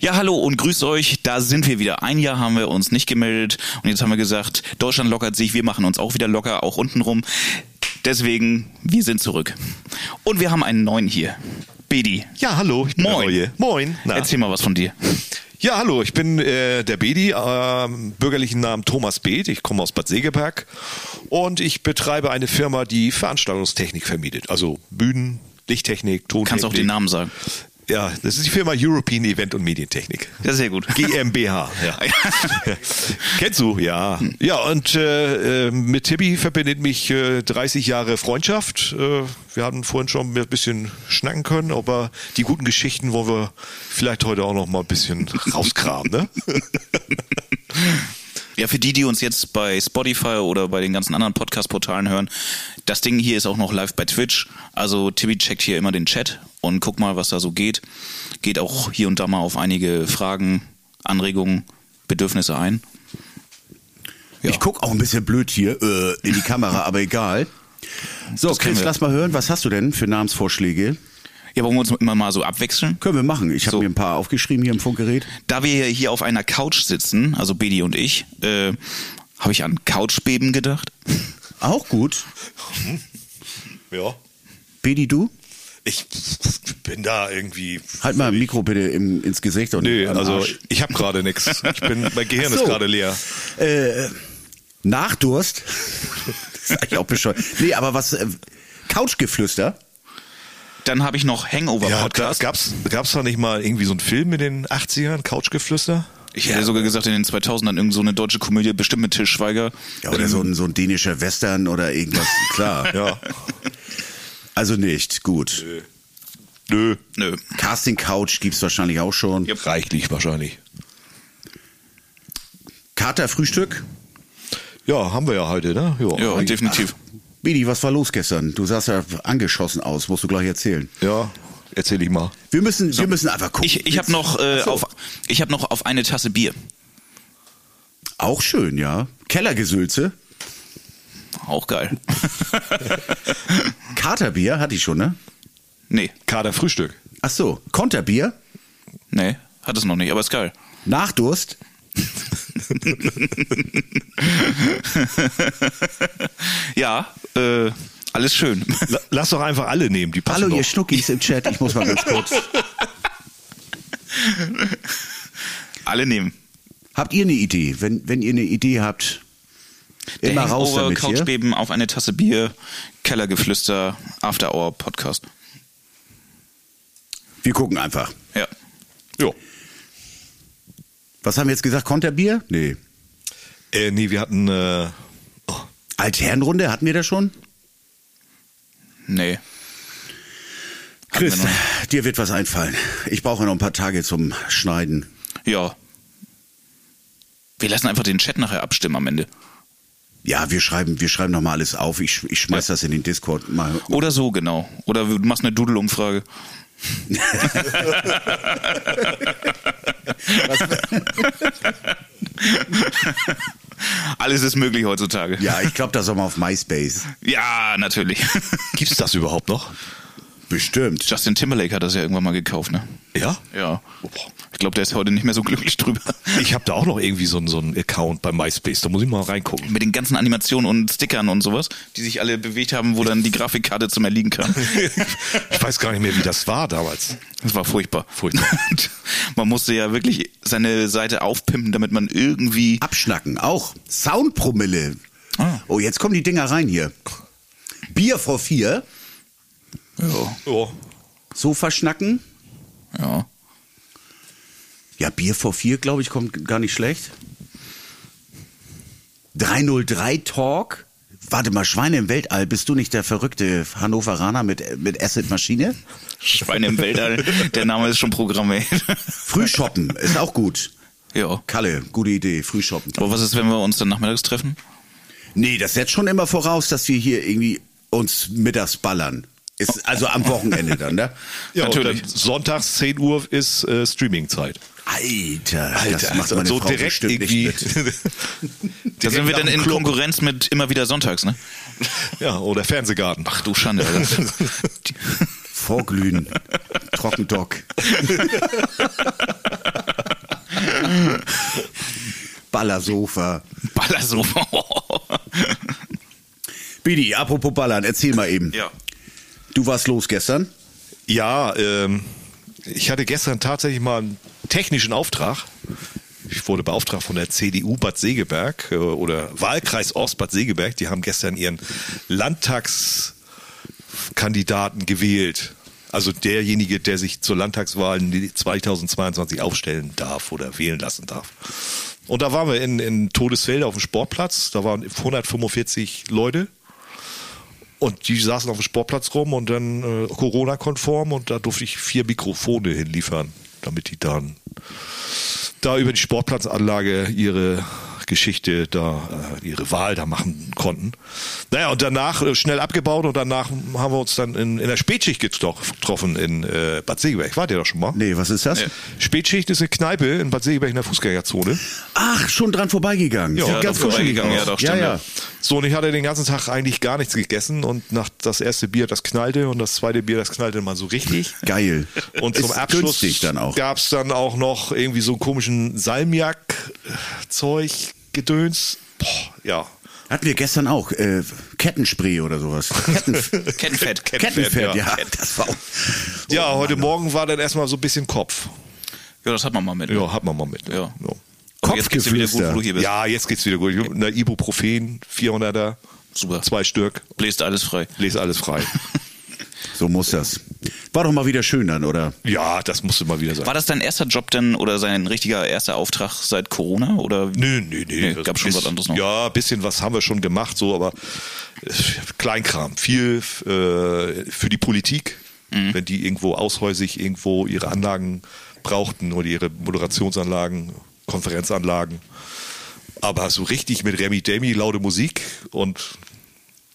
Ja, hallo und grüßt euch. Da sind wir wieder. Ein Jahr haben wir uns nicht gemeldet und jetzt haben wir gesagt, Deutschland lockert sich, wir machen uns auch wieder locker, auch untenrum. Deswegen, wir sind zurück. Und wir haben einen neuen hier. Bedi. Ja, hallo. Ich bin der Moin. Neue. Moin. Na. Erzähl mal was von dir. Ja, hallo. Ich bin äh, der Bedi, äh, bürgerlichen Namen Thomas Beeth. Ich komme aus Bad Segeberg und ich betreibe eine Firma, die Veranstaltungstechnik vermietet. Also Bühnen, Lichttechnik, Tontechnik. Kannst auch den Namen sagen. Ja, das ist die Firma European Event und Medientechnik. Ja, sehr gut. GmbH, ja. Kennst du? Ja. Ja, und äh, äh, mit Tibi verbindet mich äh, 30 Jahre Freundschaft. Äh, wir hatten vorhin schon ein bisschen schnacken können, aber die guten Geschichten wollen wir vielleicht heute auch noch mal ein bisschen rauskramen, ne? Ja, für die, die uns jetzt bei Spotify oder bei den ganzen anderen Podcast-Portalen hören, das Ding hier ist auch noch live bei Twitch. Also Tibi checkt hier immer den Chat und guckt mal, was da so geht. Geht auch hier und da mal auf einige Fragen, Anregungen, Bedürfnisse ein. Ja. Ich guck auch ein bisschen blöd hier äh, in die Kamera, aber egal. So, Chris, lass mal hören, was hast du denn für Namensvorschläge? Ja, wollen wir uns immer mal so abwechseln? Können wir machen. Ich habe So. mir ein paar aufgeschrieben hier im Funkgerät. Da wir hier auf einer Couch sitzen, also Bedi und ich, äh, habe ich an Couchbeben gedacht. Auch gut. Ja. Bedi, du? Ich bin da irgendwie. Halt mal ein Mikro bitte im, ins Gesicht und Nee, also Arsch. ich habe gerade nichts. Ich bin, mein Gehirn so. ist gerade leer. Nachdurst? das ist eigentlich auch bescheuert. Nee, aber was... Äh, Couchgeflüster? Dann habe ich noch Hangover Ja, gab's gab's da nicht mal irgendwie so einen Film in den 80ern, Couchgeflüster? ich hätte sogar gesagt, in den 2000ern irgend so eine deutsche Komödie, bestimmt mit Til Schweiger. Ja, oder so ein, so ein dänischer Western oder irgendwas. Klar. Ja. Also nicht. Gut. Nö. Nö. Casting Couch gibt's wahrscheinlich auch schon. Reichlich wahrscheinlich. Kater Frühstück? Ja, haben wir ja heute, ne? Ja, definitiv. Bidi, was war los gestern? Du sahst ja angeschossen aus, musst du gleich erzählen. Ja, erzähl ich mal. Wir müssen, wir müssen einfach gucken. Ich, ich habe noch, äh, so. auf, ich hab noch auf eine Tasse Bier. Auch schön, ja. Kellergesülze. Auch geil. Katerbier hatte ich schon, ne? nee, Kader Frühstück. Ach so. Konterbier. nee, hat es noch nicht, aber ist geil. Nachdurst. Ja, äh, alles schön. La- Lass doch einfach alle nehmen, die passen Hallo, ihr. Schnuckis im Chat. Ich muss mal ganz kurz. Alle nehmen. Habt ihr eine Idee? Wenn, wenn ihr eine Idee habt, immer Der raus Hangover, damit hier. Couchbeben auf eine Tasse Bier, Kellergeflüster, After Hour Podcast. Wir gucken einfach. Ja. Jo. Was haben wir jetzt gesagt? Konterbier? Nee. Äh, nee, wir hatten, äh, oh, Altherrenrunde hatten wir da schon? Nee. Chris, wir dir wird was einfallen. Ich brauche noch ein paar Tage zum Schneiden. Ja. Wir lassen einfach den Chat nachher abstimmen am Ende. Ja, wir schreiben, wir schreiben noch mal alles auf. Ich, ich schmeiß Ja. das in den Discord mal. Oder so, genau. Oder du machst eine Doodle-Umfrage. Alles ist möglich heutzutage. Ja, ich glaube, das soll mal auf MySpace. Ja, natürlich. gibt's das überhaupt noch? Bestimmt. Justin Timberlake hat das ja irgendwann mal gekauft, ne? Ja? Ja. Ich glaube, der ist heute nicht mehr so glücklich drüber. Ich habe da auch noch irgendwie so, einen- so einen Account bei MySpace, da muss ich mal reingucken. Mit den ganzen Animationen und Stickern und sowas, die sich alle bewegt haben, wo dann die Grafikkarte zum Erliegen kam. Ich weiß gar nicht mehr, wie das war damals. Das war furchtbar. Furchtbar. man musste ja wirklich seine Seite aufpimpen, damit man irgendwie. Abschnacken, auch. Soundpromille. Ah. Oh, jetzt kommen die Dinger rein hier. Bier vor vier. Ja. Oh. Sofa schnacken. Ja. Ja, Bier vor vier, glaube ich, kommt gar nicht schlecht. 303 Talk. Warte mal, Schweine im Weltall, bist du nicht der verrückte Hannoveraner mit, mit Acid Maschine? Schweine im Weltall, der Name ist schon programmiert. Frühshoppen ist auch gut. ja. Kalle, gute Idee, Frühshoppen. Aber was ist, wenn wir uns dann nachmittags treffen? Nee, das setzt schon immer voraus, dass wir hier irgendwie uns mittags ballern. Ist also am Wochenende dann, ne? Ja, Natürlich. Und dann sonntags 10 Uhr ist äh, Streaming-Zeit. Alter, das Alter, macht meine so Frau direkt irgendwie. nicht mit. Da sind wir dann in Club. Konkurrenz mit immer wieder sonntags, ne? Ja, oder Fernsehgarten. Ach du Schande, Alter. Vorglühen, Trockendock. Ballersofa. Ballersofa. Bidi, apropos Ballern, erzähl mal eben. ja. Du warst los gestern? Ja, ähm, ich hatte gestern tatsächlich mal einen technischen Auftrag. Ich wurde beauftragt von der CDU Bad Segeberg äh, oder Wahlkreis Ost Bad Segeberg. Die haben gestern ihren Landtagskandidaten gewählt. Also derjenige, der sich zur Landtagswahl 2022 aufstellen darf oder wählen lassen darf. Und da waren wir in, in Todesfelde auf dem Sportplatz. Da waren 145 Leute. Und die saßen auf dem Sportplatz rum und dann äh, Corona-konform und da durfte ich vier Mikrofone hinliefern, damit die dann da über die Sportplatzanlage ihre Geschichte da, äh, ihre Wahl da machen konnten. Naja, und danach äh, schnell abgebaut und danach haben wir uns dann in, in der Spätschicht getroffen in äh, Bad Segeberg. Wart ihr da schon mal? Nee, was ist das? Spätschicht ist eine Kneipe in Bad Segeberg in der Fußgängerzone. Ach, schon dran vorbeigegangen. Ja, ja, ganz doch vorbeigegangen, ja, doch, stimmt, ja. ja. So, und ich hatte den ganzen Tag eigentlich gar nichts gegessen und nach das erste Bier, das knallte und das zweite Bier, das knallte mal so richtig. Geil. Und zum Ist Abschluss günstig dann auch. gab es dann auch noch irgendwie so komischen Salmiak-Zeug, Gedöns. Boah, ja. Hatten wir gestern auch. Äh, Kettenspray oder sowas. Ketten, Kettenfett. Kettenfett, ja. ja. Das war auch, Ja, heute Morgen war dann erstmal so ein bisschen Kopf. Ja, das hat man mal mit. Ja, hat man mal mit. Ja. Ja, gut, Kopfgeflüster. wo du hier bist. ja jetzt geht's wieder gut. Ich Eine Ibuprofen, 400er, Super. zwei Stück, Bläst alles frei. lese alles frei. so muss das. War doch mal wieder schön dann, oder? ja, das musste mal wieder sein. War das dein erster Job denn oder sein richtiger erster Auftrag seit Corona? Oder? Nö, nö, nö. Nee, gab schon bisschen- was anderes noch. Ja, ein bisschen was haben wir schon gemacht, so, aber äh, Kleinkram. Viel äh, für die Politik, Mhm. wenn die irgendwo aushäusig irgendwo ihre Anlagen brauchten oder ihre Moderationsanlagen, Konferenzanlagen. Aber so richtig mit Remy Demi, laute Musik und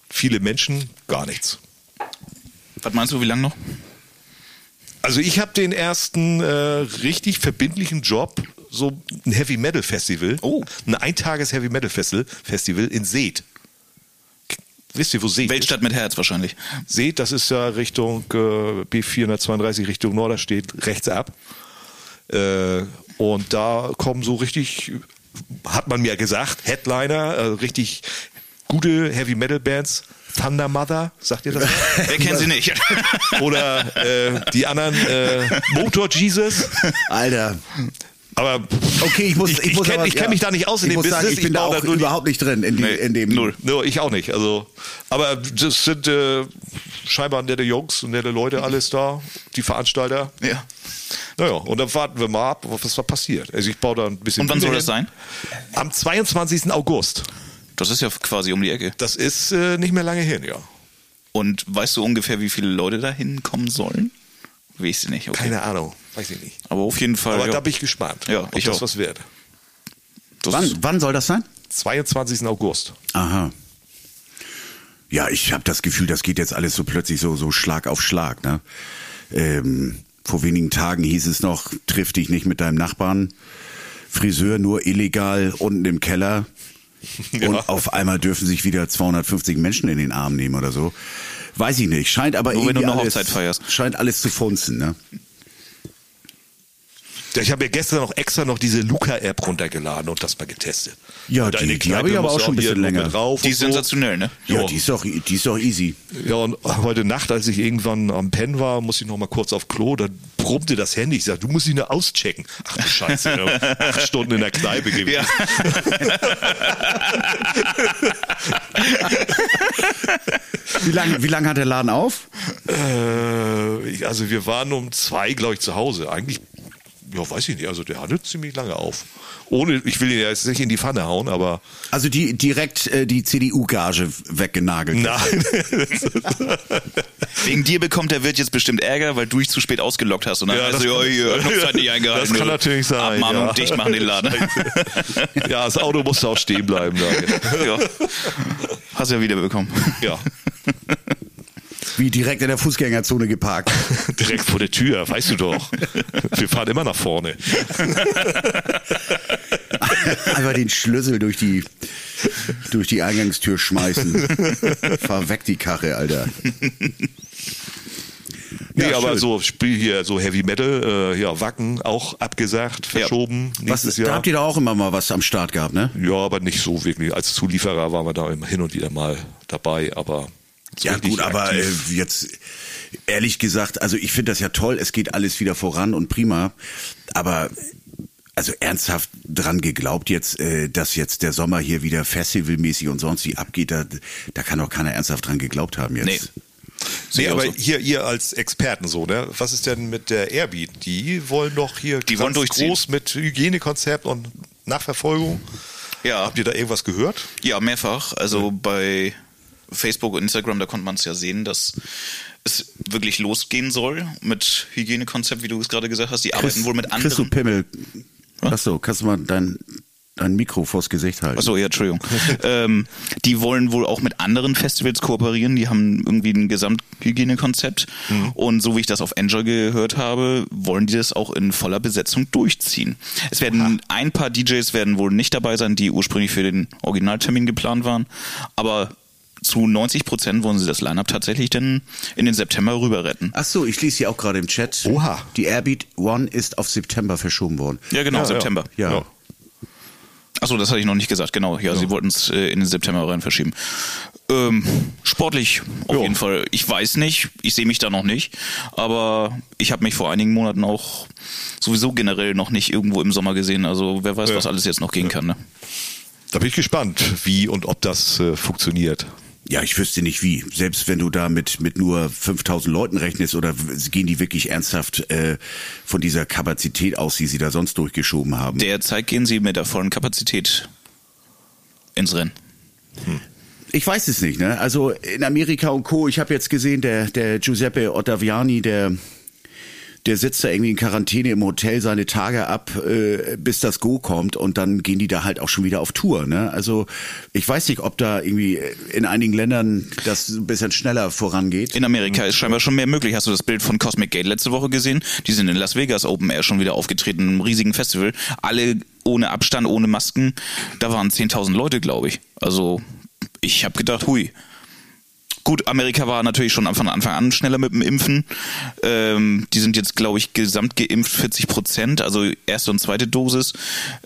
viele Menschen, gar nichts. Was meinst du, wie lange noch? Also ich habe den ersten äh, richtig verbindlichen Job, so ein Heavy Metal Festival, Oh. ein Eintages Heavy Metal Festival, Festival in Seet. Wisst ihr, wo Seet Weltstadt mit Herz wahrscheinlich. ist? Seet, das ist ja Richtung äh, B432 Richtung Norden, steht rechts ab. Äh, und da kommen so richtig, hat man mir gesagt, Headliner, äh, richtig gute Heavy Metal Bands. Thunder Mother, sagt ihr das? Wer kennt sie nicht? Oder äh, die anderen äh, Motor Jesus. Alter. Aber Okay, ich muss, ich, ich, ich kenn ja. mich da nicht aus in ich dem Business. Sagen, ich bin da auch überhaupt nicht drin in, die, Nee, in dem. null. No, ich auch nicht. Also, aber das sind äh, scheinbar nette Jungs und nette Leute alles da, die Veranstalter. ja. Naja, und dann warten wir mal ab, was da passiert. Also ich baue da ein bisschen. Und wann Bühne soll das hin. sein? Am 22. August. Das ist ja quasi um die Ecke. Das ist äh, nicht mehr lange hin, ja. Und weißt du ungefähr, wie viele Leute da hinkommen sollen? Weiß ich nicht. Okay. Keine Ahnung, weiß ich nicht. Aber auf jeden Fall. Aber ja. da bin ich gespannt, Ja, ob ich das auch. was wird. Das Wann, wann soll das sein? 22. August. Aha. Ja, ich habe das Gefühl, das geht jetzt alles so plötzlich so, so Schlag auf Schlag. Ne? Ähm, vor wenigen Tagen hieß es noch, triff dich nicht mit deinem Nachbarn. Friseur nur illegal unten im Keller. Ja. Und auf einmal dürfen sich wieder 250 Menschen in den Arm nehmen oder so. Weiß ich nicht. Scheint aber Nur wenn irgendwie du eine alles, Hochzeit feierst. Scheint alles zu funzen, ne? Ja, Ich habe ja gestern noch extra noch diese Luca-App runtergeladen und das mal getestet. Ja, Und die- die habe ich aber auch schon ein hier bisschen länger. Drauf Die ist so. sensationell, ne? Ja, die ist doch, die ist doch easy. Ja, und heute Nacht, als ich irgendwann am Pen war, musste ich noch mal kurz auf Klo, dann brummte das Handy. Ich sag, du musst ihn nur auschecken. Ach du Scheiße, ja. acht Stunden in der Kneipe gewesen. Ja. Wie lange wie lang hat der Laden auf? Äh, also wir waren um zwei, glaube ich, zu Hause. Eigentlich, ja, weiß ich nicht. Also der hatte ziemlich lange auf. Ohne, ich will ihn ja jetzt nicht in die Pfanne hauen, aber Also die direkt äh, die CDU-Gage weggenagelt. nein. Wegen dir bekommt der Wirt jetzt bestimmt Ärger, weil du dich zu spät ausgeloggt hast. Und dann Ja, heißt das du, ja, kann- hier, Knopfzeit nicht eingehalten. Das kann natürlich sein, Abmahnung, ja. dicht machen den Laden. ja, das Auto musste auch stehen bleiben. Da. ja. Hast ja wieder bekommen. Ja, Wie direkt in der Fußgängerzone geparkt. direkt vor der Tür, weißt du doch. Wir fahren immer nach vorne. Einfach den Schlüssel durch die, durch die Eingangstür schmeißen. Fahr weg die Karre, Alter. Nee, Ja, aber schön. so Spiel hier, so Heavy Metal, äh, ja, Wacken auch abgesagt, verschoben Was, nächstes da Jahr. habt ihr da auch immer mal was am Start gehabt, ne? Ja, aber nicht so wirklich. Als Zulieferer waren wir da immer hin und wieder mal dabei, aber Ja gut, aber äh, jetzt ehrlich gesagt, also ich finde das ja toll, es geht alles wieder voran und prima, aber also ernsthaft dran geglaubt jetzt, äh, dass jetzt der Sommer hier wieder festivalmäßig und sonst wie abgeht, da, da kann doch keiner ernsthaft dran geglaubt haben jetzt. Nee. Nee, aber so. hier ihr als Experten so, ne? Was ist denn mit der Airbeat? Die wollen doch hier Die wollen ganz durchziehen. groß mit Hygienekonzept und Nachverfolgung. Ja. Habt ihr da irgendwas gehört? Ja, mehrfach. Also bei Facebook und Instagram, da konnte man es ja sehen, dass es wirklich losgehen soll mit Hygienekonzept, wie du es gerade gesagt hast. Die arbeiten wohl mit Chris anderen. Pimmel, achso, kannst du mal dein, dein Mikro vors Gesicht halten? Achso, ja, Entschuldigung. ähm, die wollen wohl auch mit anderen Festivals kooperieren. Die haben irgendwie ein Gesamthygienekonzept. Und so wie ich das auf Enjoy gehört habe, wollen die das auch in voller Besetzung durchziehen. Es werden ein paar DJs werden wohl nicht dabei sein, die ursprünglich für den Originaltermin geplant waren. Aber zu 90 Prozent wollen sie das Line-Up tatsächlich dann in den September rüber retten. Ach so, ich lese hier auch gerade im Chat. Oha. Die Airbeat One ist auf September verschoben worden. Ja, genau, Ja, September. Ja. Ja. Achso, das hatte ich noch nicht gesagt, genau. Ja, sie wollten es äh, in den September rein verschieben. Ähm, sportlich auf Ja. jeden Fall. Ich weiß nicht, ich sehe mich da noch nicht, aber ich habe mich vor einigen Monaten auch sowieso generell noch nicht irgendwo im Sommer gesehen. Also wer weiß, Ja. was alles jetzt noch gehen kann. Ne? Da bin ich gespannt, wie und ob das äh, funktioniert. Ja, ich wüsste nicht wie. Selbst wenn du da mit, mit nur 5000 Leuten rechnest oder gehen die wirklich ernsthaft äh, von dieser Kapazität aus, die sie da sonst durchgeschoben haben? Derzeit gehen sie mit der vollen Kapazität ins Rennen. Ich weiß es nicht, ne? Also in Amerika und Co. Ich habe jetzt gesehen, der, der Giuseppe Ottaviani, der der sitzt da irgendwie in Quarantäne im Hotel seine Tage ab, äh, bis das Go kommt und dann gehen die da halt auch schon wieder auf Tour. Ne? Also ich weiß nicht, ob da irgendwie in einigen Ländern das ein bisschen schneller vorangeht. In Amerika ist scheinbar schon mehr möglich. Hast du das Bild von Cosmic Gate letzte Woche gesehen? Die sind in Las Vegas Open Air schon wieder aufgetreten, in einem riesigen Festival. Alle ohne Abstand, ohne Masken. Da waren 10.000 Leute, glaube ich. Also ich habe gedacht, hui. Gut, Amerika war natürlich schon von Anfang an schneller mit dem Impfen. Ähm, die sind jetzt, glaube ich, gesamt geimpft 40 Prozent, also erste und zweite Dosis.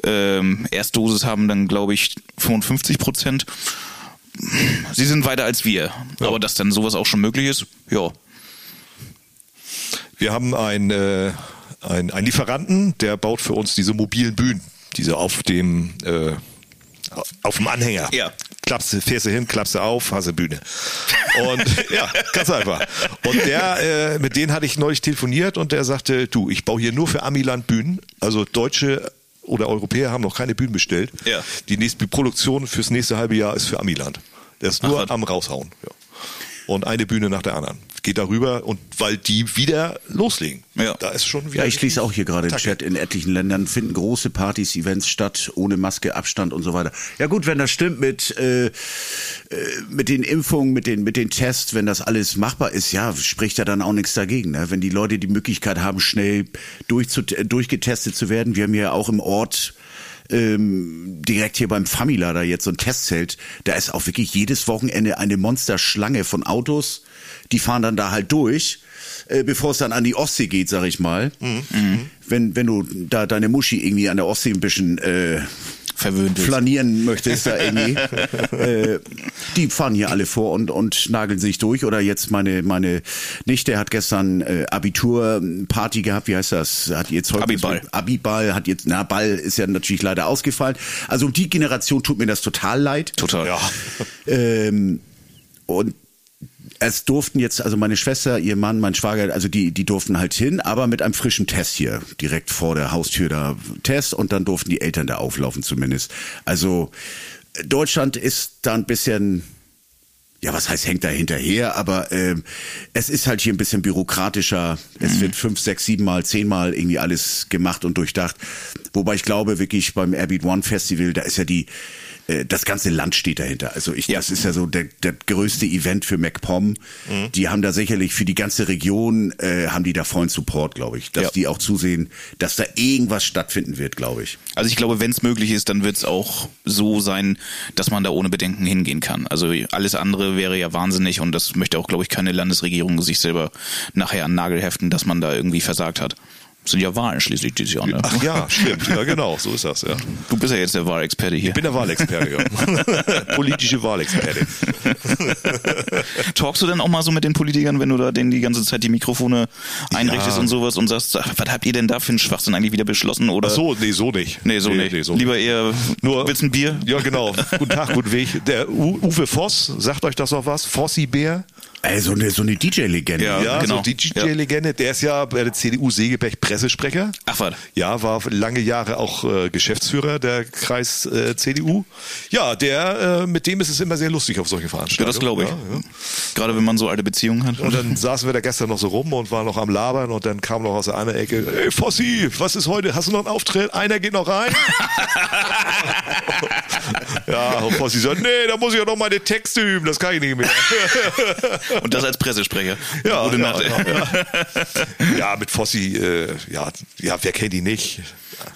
Ähm, Erstdosis haben dann, glaube ich, 55 Prozent. Sie sind weiter als wir. Aber dass dann sowas auch schon möglich ist, ja. Wir haben einen, äh, einen, einen Lieferanten, der baut für uns diese mobilen Bühnen, diese auf dem äh, auf dem Anhänger. Ja. Klappst, du- fährst du hin, klappst du auf, hast eine Bühne. Und ja, ganz einfach. Und der, äh, mit denen hatte ich neulich telefoniert und der sagte, du, ich baue hier nur für Amiland Bühnen. Also Deutsche oder Europäer haben noch keine Bühnen bestellt. Ja. Die nächste Produktion fürs nächste halbe Jahr ist für Amiland. Der ist nur Ach, am raushauen. Ja. Und eine Bühne nach der anderen. Geht darüber und weil die wieder loslegen. Ja. Da ist schon wieder. Ja, ich lese auch hier gerade im. Chat, in etlichen Ländern finden große Partys, Events statt, ohne Maske, Abstand und so weiter. Ja gut, wenn das stimmt mit, äh, äh, mit den Impfungen, mit den, mit den Tests, wenn das alles machbar ist, ja, spricht ja dann auch nichts dagegen. Ne? Wenn die Leute die Möglichkeit haben, schnell durchzu, äh, durchgetestet zu werden. Wir haben ja auch im Ort ähm, direkt hier beim Famila da jetzt so ein Testzelt, da ist auch wirklich jedes Wochenende eine Monsterschlange von Autos, die fahren dann da halt durch, äh, bevor es dann an die Ostsee geht, sag ich mal. Wenn, wenn du da deine Muschi irgendwie an der Ostsee ein bisschen äh, Verwöhnt flanieren möchtest da irgendwie. äh, die fahren hier alle vor und, und nageln sich durch. Oder jetzt meine, meine Nichte hat gestern äh, Abiturparty gehabt, wie heißt das? Hat ihr Zeugnis Abiball. Abiball hat jetzt, na, Ball ist ja natürlich leider ausgefallen. Also um die Generation tut mir das total leid. Total. Ja. Ähm, und es durften jetzt, also meine Schwester, ihr Mann, mein Schwager, also die, die durften halt hin, aber mit einem frischen Test hier, direkt vor der Haustür da Test und dann durften die Eltern da auflaufen zumindest. Also Deutschland ist da ein bisschen, ja, was heißt, hängt da hinterher, aber ähm, es ist halt hier ein bisschen bürokratischer. Es wird fünf, sechs, sieben Mal, zehnmal irgendwie alles gemacht und durchdacht. Wobei ich glaube, wirklich beim Airbeat One Festival, da ist ja die, äh, das ganze Land steht dahinter. Also ich, das ist ja so der, der größte Event für MacPom. Die haben da sicherlich für die ganze Region, äh, haben die da vollen Support, glaube ich. Dass Ja. die auch zusehen, dass da irgendwas stattfinden wird, glaube ich. Also ich glaube, wenn es möglich ist, dann wird es auch so sein, dass man da ohne Bedenken hingehen kann. Also alles andere wäre, ja wahnsinnig und das möchte auch, glaube ich, keine Landesregierung sich selber nachher an Nagel heften, dass man da irgendwie versagt hat. Sind ja Wahlen schließlich dieses Jahr. Ne? Ach ja, stimmt. Ja, genau, so ist das, ja. Du bist ja jetzt der Wahlexperte hier. Ich bin der Wahlexperte, ja. Politische Wahlexperte. Talkst du denn auch mal so mit den Politikern, wenn du da denen die ganze Zeit die Mikrofone einrichtest Ja. und sowas und sagst, ach, was habt ihr denn da für einen Schwachsinn eigentlich wieder beschlossen? Oder? Ach so, nee, so nicht. Nee, so nicht. so Lieber eher, Nur- willst du ein Bier? Ja, genau. Guten Tag, guten Weg. Der U Uwe Voss, sagt euch das auch was? Fossi Bär? Ey, so eine, so eine DJ-Legende. Ja. Ja, genau. so DJ-Legende. Der ist ja bei der CDU Segeberg Pressesprecher. Ach, was? Ja, war lange Jahre auch äh, Geschäftsführer der Kreis äh, CDU. Ja, der, äh, mit dem ist es immer sehr lustig auf solche Ja, Veranstaltungen. das glaube ich. Ja, ja. Gerade wenn man so alte Beziehungen hat. Und dann saßen wir da gestern noch so rum und waren noch am Labern und dann kam noch aus der anderen Ecke, ey Fossi, was ist heute? Hast du noch einen Auftritt? Einer geht noch rein? ja, und Fossi sagt, nee, da muss ich ja noch meine Texte üben, das kann ich nicht mehr. Und das als Pressesprecher. Ja, Gute ja, Nacht. ja, ja, mit Fossi, äh, ja, ja, wer kennt ihn nicht?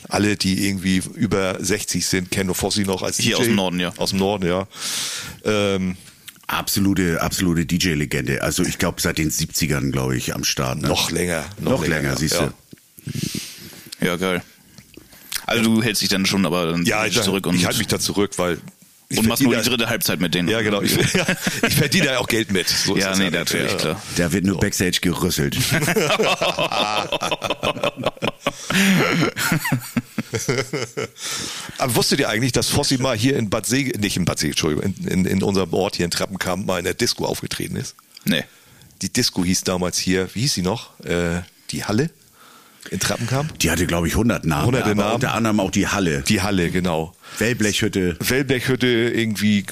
Alle, die irgendwie über 60 sind, kennen nur Fossi noch als Hier DJ. aus dem Norden, ja. Aus dem Norden, ja. Ähm, Absolute, absolute DJ-Legende. Also ich glaube seit den 70ern, glaube ich, am Start. Ne? noch länger. Noch länger, siehst du. Ja. Ja, geil. Also du hältst dich dann schon aber dann Ja, ich, zurück und, ich halte mich da zurück, weil ich und machst nur die verdiene- dritte Halbzeit mit denen. Ja, genau. Ich, ja, ich verdiene ja auch Geld mit. So Ja, das nee, nicht. natürlich, Ja. klar. Da wird nur Backstage gerüsselt. Aber wusstet ihr eigentlich, dass Fossi mal hier in Bad Sege, nicht in Bad Sege, Entschuldigung, in, in, in unserem Ort hier in Treppenkamp mal in der Disco aufgetreten ist? Nee. Die Disco hieß damals hier, wie hieß sie noch? Äh, die Halle in Treppenkamp? Die hatte, glaube ich, 100 Namen. Hunderte aber Namen. Unter anderem auch die Halle. Die Halle, genau. Wellblechhütte. Wellblechhütte, irgendwie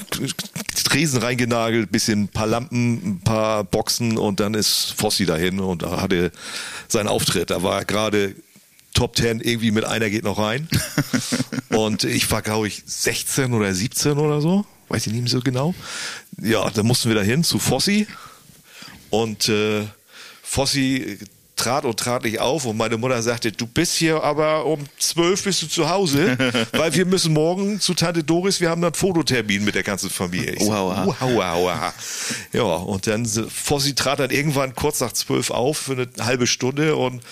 Tresen reingenagelt, bisschen ein paar Lampen, ein paar Boxen und dann ist Fossi dahin und da hatte seinen Auftritt. Da war gerade Top 10 irgendwie mit einer geht noch rein. und ich war, glaube ich, 16 oder 17 oder so. Weiß ich nicht mehr so genau. Ja, dann mussten wir dahin zu Fossi. Und äh, Fossi trat und trat nicht auf und meine Mutter sagte, du bist hier aber um zwölf bist du zu Hause, weil wir müssen morgen zu Tante Doris, wir haben dann Fototermin mit der ganzen Familie. Ich Uhaua. uhaua, uhaua. Ja, und dann Fossi trat dann irgendwann kurz nach zwölf auf für eine halbe Stunde und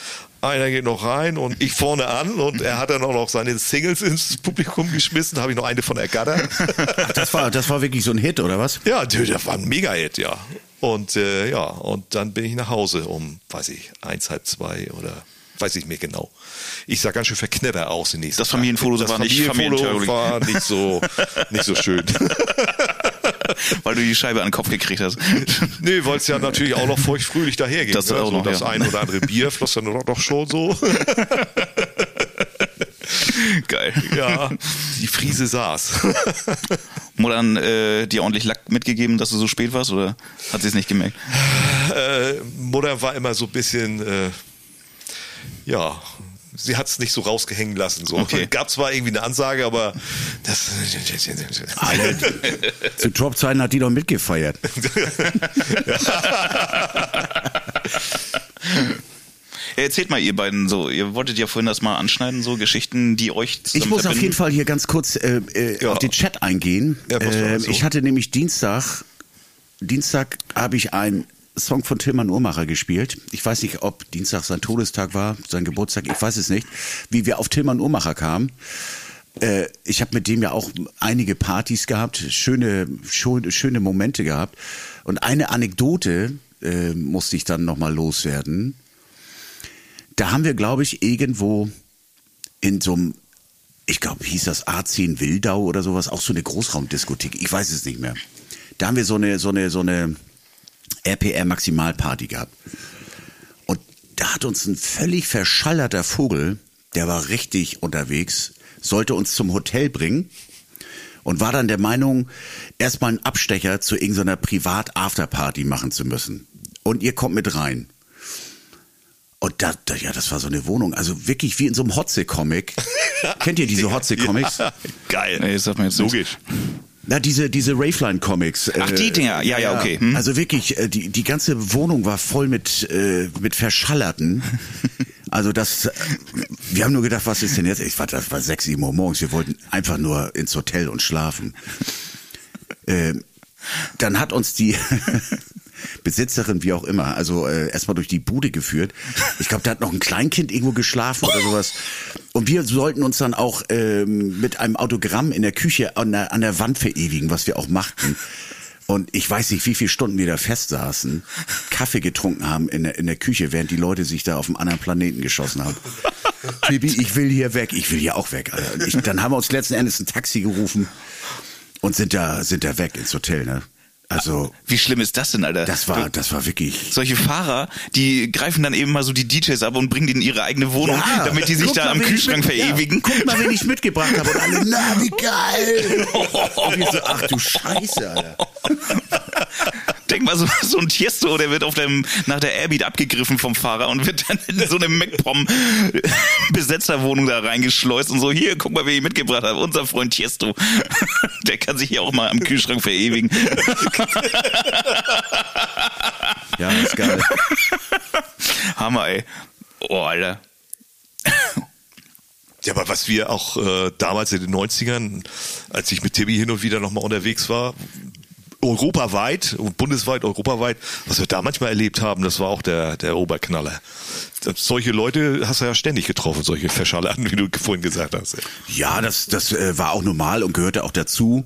einer geht noch rein und ich vorne an und er hat dann auch noch seine Singles ins Publikum geschmissen, habe ich noch eine von ergattert. Ach, das war, das war wirklich so ein Hit, oder was? Ja, das war ein Mega-Hit, ja. Und äh, ja, und dann bin ich nach Hause um, weiß ich, eins, halb zwei oder weiß ich mehr genau. Ich sah ganz schön verknittert aus den nächsten Das Familienfoto Tag. war nicht Familienfoto war nicht so, nicht so schön. Weil du die Scheibe an den Kopf gekriegt hast. nee, weil es ja natürlich auch noch feuchtfröhlich daherging. Das ne? auch so noch, das ja. ein oder andere Bier floss dann doch schon so. Geil. ja, die Friese saß. Muttern äh, dir ordentlich Lack mitgegeben, dass du so spät warst oder hat sie es nicht gemerkt? äh, Mutter war immer so ein bisschen, äh, ja, sie hat es nicht so rausgehängen lassen. So. Okay. Gab zwar irgendwie eine Ansage, aber das. Zu Top-Zeiten hat die doch mitgefeiert. Ja, erzählt mal ihr beiden so, ihr wolltet ja vorhin das mal anschneiden, so Geschichten, die euch Ich muss auf jeden Fall hier ganz kurz äh, äh, Ja. auf den Chat eingehen. Ja, äh, so? ich hatte nämlich Dienstag, Dienstag habe ich einen Song von Tilman Uhrmacher gespielt. Ich weiß nicht, ob Dienstag sein Todestag war, sein Geburtstag, ich weiß es nicht. Wie wir auf Tilman Uhrmacher kamen. Äh, ich habe mit dem ja auch einige Partys gehabt, schöne, schöne, schöne Momente gehabt. Und eine Anekdote äh, musste ich dann nochmal loswerden. Da haben wir, glaube ich, irgendwo in so einem, ich glaube, hieß das A10 Wildau oder sowas, auch so eine Großraumdiskothek, ich weiß es nicht mehr. Da haben wir so eine, so eine, so eine RPR-Maximalparty gehabt. Und da hat uns ein völlig verschallerter Vogel, der war richtig unterwegs, sollte uns zum Hotel bringen und war dann der Meinung, erstmal einen Abstecher zu irgendeiner Privat-Afterparty machen zu müssen. Und ihr kommt mit rein. Und da, da, ja, das war so eine Wohnung, also wirklich wie in so einem Hotze-Comic. Kennt ihr diese Hotze-Comics? Ja, geil. Nee, das sagt mir jetzt. Logisch. Na, diese, diese Raveline-Comics. Ach, die Dinger. Ja, ja, okay. Hm. Also wirklich, äh, die, die ganze Wohnung war voll mit, äh, mit Verschallerten. Also das, äh, wir haben nur gedacht, was ist denn jetzt? Ich war, das war sechs, sieben Uhr morgens. Wir wollten einfach nur ins Hotel und schlafen. Äh, dann hat uns die Besitzerin, wie auch immer, also äh, erstmal durch die Bude geführt. Ich glaube, da hat noch ein Kleinkind irgendwo geschlafen oder sowas. Und wir sollten uns dann auch ähm, mit einem Autogramm in der Küche an der, an der Wand verewigen, was wir auch machten. Und ich weiß nicht, wie viele Stunden wir da festsaßen, Kaffee getrunken haben in der, in der Küche, während die Leute sich da auf einem anderen Planeten geschossen haben. Bibi, ich will hier weg, ich will hier auch weg. Ich, dann haben wir uns letzten Endes ein Taxi gerufen und sind da, sind da weg ins Hotel, ne? Also, Wie schlimm ist das denn, Alter? das war, das war wirklich. Solche Fahrer, die greifen dann eben mal so die DJs ab und bringen die in ihre eigene Wohnung, damit die sich da mal, am Kühlschrank mit- verewigen. Ja, guck mal, wen ich mitgebracht habe. Und alle, na, wie geil. Und ich so, ach du Scheiße, Alter. Denk mal, so, so ein Tiesto, der wird auf dem, nach der Airbeat abgegriffen vom Fahrer und wird dann in so eine MacPom-Besetzerwohnung da reingeschleust und so, hier, guck mal, wen ich mitgebracht habe, unser Freund Tiesto. Der kann sich hier auch mal am Kühlschrank verewigen. Ja, das ist geil. Hammer, ey. Oh, Alter. Ja, aber was wir auch äh, damals in den 90ern, als ich mit Timmy hin und wieder nochmal unterwegs war, europaweit und bundesweit, europaweit, was wir da manchmal erlebt haben, das war auch der, der Oberknaller. Das, solche Leute hast du ja ständig getroffen, solche Verschallern, wie du vorhin gesagt hast. Ja, das, das äh, war auch normal und gehörte auch dazu.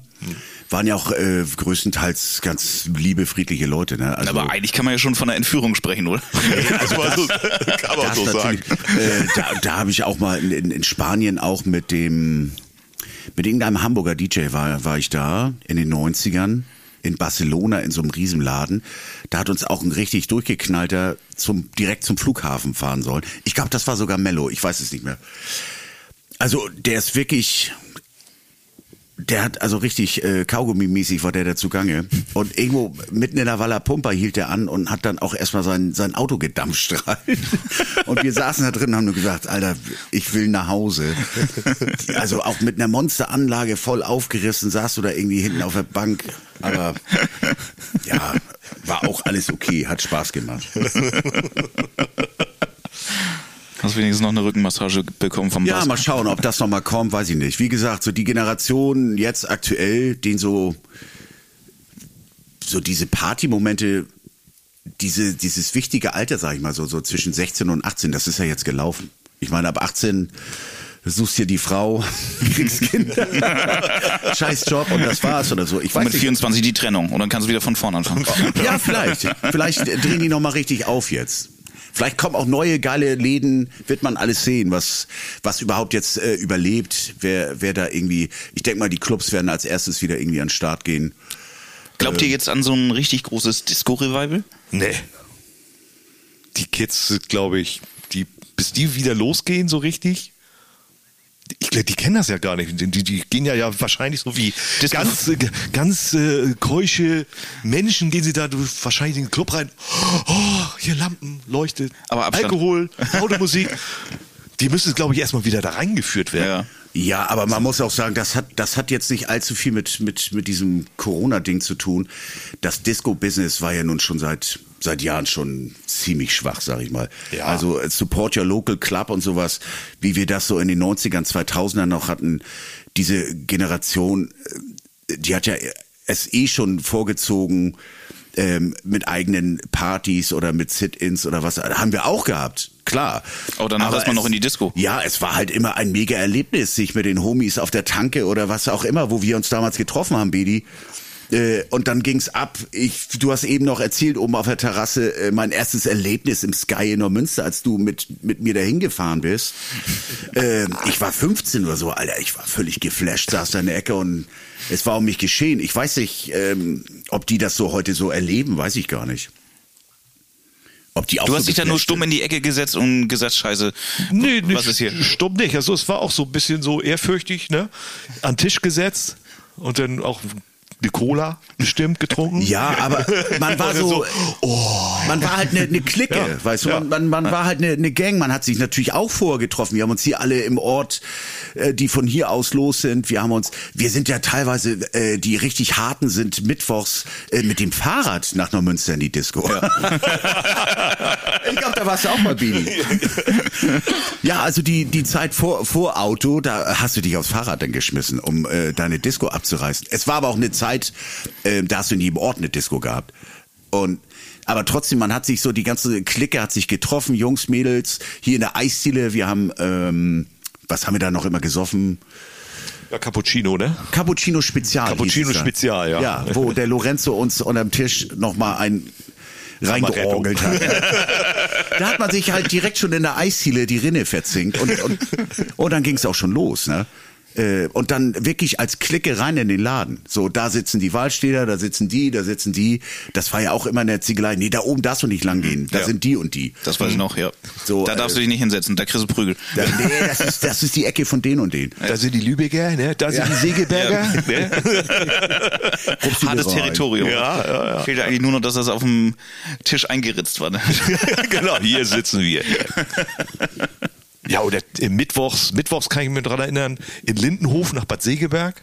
Waren ja auch äh, größtenteils ganz liebe, friedliche Leute. Ne? Also, Aber eigentlich kann man ja schon von einer Entführung sprechen, oder? Also, also kann man das so sagen. Äh, da da habe ich auch mal in, in, in Spanien auch mit dem, mit irgendeinem Hamburger DJ war, war ich da in den 90ern in Barcelona in so einem Riesenladen. Da hat uns auch ein richtig durchgeknallter zum, direkt zum Flughafen fahren sollen. Ich glaube, das war sogar Mello, ich weiß es nicht mehr. Also der ist wirklich, der hat also richtig äh, Kaugummi-mäßig war der da zugange. Und irgendwo mitten in der Walla Pumpa hielt er an und hat dann auch erstmal sein, sein Auto gedampfstrahlt. Und wir saßen da drin und haben nur gesagt, Alter, ich will nach Hause. Also auch mit einer Monsteranlage voll aufgerissen, saß du da irgendwie hinten auf der Bank. Aber ja, war auch alles okay, hat Spaß gemacht. Hast wenigstens noch eine Rückenmassage bekommen vom Ja, Boss. mal schauen, ob das nochmal kommt, weiß ich nicht. Wie gesagt, so die Generation jetzt aktuell, den so, so diese Partymomente, diese, dieses wichtige Alter, sag ich mal, so, so zwischen 16 und 18, das ist ja jetzt gelaufen. Ich meine, ab 18 suchst dir die Frau, kriegst Kinder, scheiß Job und das war's oder so. Ich Und weiß mit nicht. 24 die Trennung und dann kannst du wieder von vorne anfangen. Ja, vielleicht. Vielleicht drehen die nochmal richtig auf jetzt. Vielleicht kommen auch neue geile Läden, wird man alles sehen, was, was überhaupt jetzt äh, überlebt, wer, wer da irgendwie, ich denke mal, die Clubs werden als erstes wieder irgendwie an den Start gehen. Glaubt ihr jetzt an so ein richtig großes Disco-Revival? Nee. Die Kids, glaube ich, die, bis die wieder losgehen, so richtig. Ich glaube, die kennen das ja gar nicht. Die, die, gehen ja, ja wahrscheinlich so wie Disco- ganz, äh, ganz äh, keusche Menschen gehen sie da durch, wahrscheinlich in den Club rein. Oh, hier Lampen, leuchtet. Alkohol, Automusik. Die müssen, glaube ich, erstmal wieder da reingeführt werden. Ja. Ja, aber man muss auch sagen, das hat, das hat jetzt nicht allzu viel mit, mit, mit diesem Corona-Ding zu tun. Das Disco-Business war ja nun schon seit, seit Jahren schon ziemlich schwach, sag ich mal. Ja. Also äh, Support Your Local Club und sowas, wie wir das so in den 90ern, 2000ern noch hatten, diese Generation, äh, die hat ja es eh schon vorgezogen, ähm, mit eigenen Partys oder mit Sit-ins oder was, haben wir auch gehabt, klar. Oh, danach Aber ist man es- noch in die Disco. ja, es war halt immer ein mega Erlebnis, sich mit den Homies auf der Tanke oder was auch immer, wo wir uns damals getroffen haben, Bedi. Äh, Und dann ging's ab. Ich, du hast eben noch erzählt, oben auf der Terrasse, äh, mein erstes Erlebnis im Sky in Neumünster, als du mit, mit mir dahin gefahren bist. äh, ich war 15 oder so, Alter. Ich war völlig geflasht, saß da in der Ecke und es war um mich geschehen. Ich weiß nicht, ähm, ob die das so heute so erleben, weiß ich gar nicht. Ob die auch Du so hast dich da nur stumm in die Ecke gesetzt und gesagt, scheiße, Nee, was ist hier? Stopp nicht. Also es war auch so ein bisschen so ehrfürchtig, ne? An den Tisch gesetzt und dann auch eine Cola bestimmt getrunken. Ja, aber man war Und so, oh. man war halt eine, eine Clique, Ja, weißt du, ja. man, man, man war halt eine, eine Gang, man hat sich natürlich auch vorher getroffen. Wir haben uns hier alle im Ort äh, die von hier aus los sind. Wir haben uns, wir sind ja teilweise, äh, die richtig harten sind mittwochs äh, mit dem Fahrrad nach Neumünster in die Disco. Ja. ich glaube, da warst du auch mal, Bini. ja, also die, die Zeit vor, vor Auto, da hast du dich aufs Fahrrad dann geschmissen, um äh, deine Disco abzureißen. Es war aber auch eine Zeit, äh, da hast du in jedem Ort eine Disco gehabt. Und aber trotzdem, man hat sich so, die ganze Clique hat sich getroffen, Jungs, Mädels, hier in der Eisdiele, wir haben, ähm, was haben wir da noch immer gesoffen? Ja, Cappuccino, ne? Cappuccino Spezial. Cappuccino es. Spezial, ja. Ja, wo der Lorenzo uns unterm Tisch nochmal ein reingeorgelt hat. da hat man sich halt direkt schon in der Eisdiele die Rinne verzinkt und, und, und dann ging's auch schon los, ne? Äh, Und dann wirklich als Clique rein in den Laden. So, da sitzen die Wahlstäder, da sitzen die, da sitzen die. Das war ja auch immer in der Ziegelei. Nee, da oben darfst du nicht lang gehen. Da Ja. sind die und die. Das weiß ich noch, ja. So, da darfst äh, du dich nicht hinsetzen, da kriegst du Prügel. Da, nee, das ist, das ist die Ecke von den und den. Da sind die Lübecker, ne? Da sind die Segeberger. Ne? Hartes. Territorium. Ja, ja, ja. Fehlt eigentlich nur noch, dass das auf dem Tisch eingeritzt war. Ne? genau, hier sitzen wir. Ja, oder äh, mittwochs, mittwochs kann ich mich dran erinnern, in Lindenhof nach Bad Segeberg.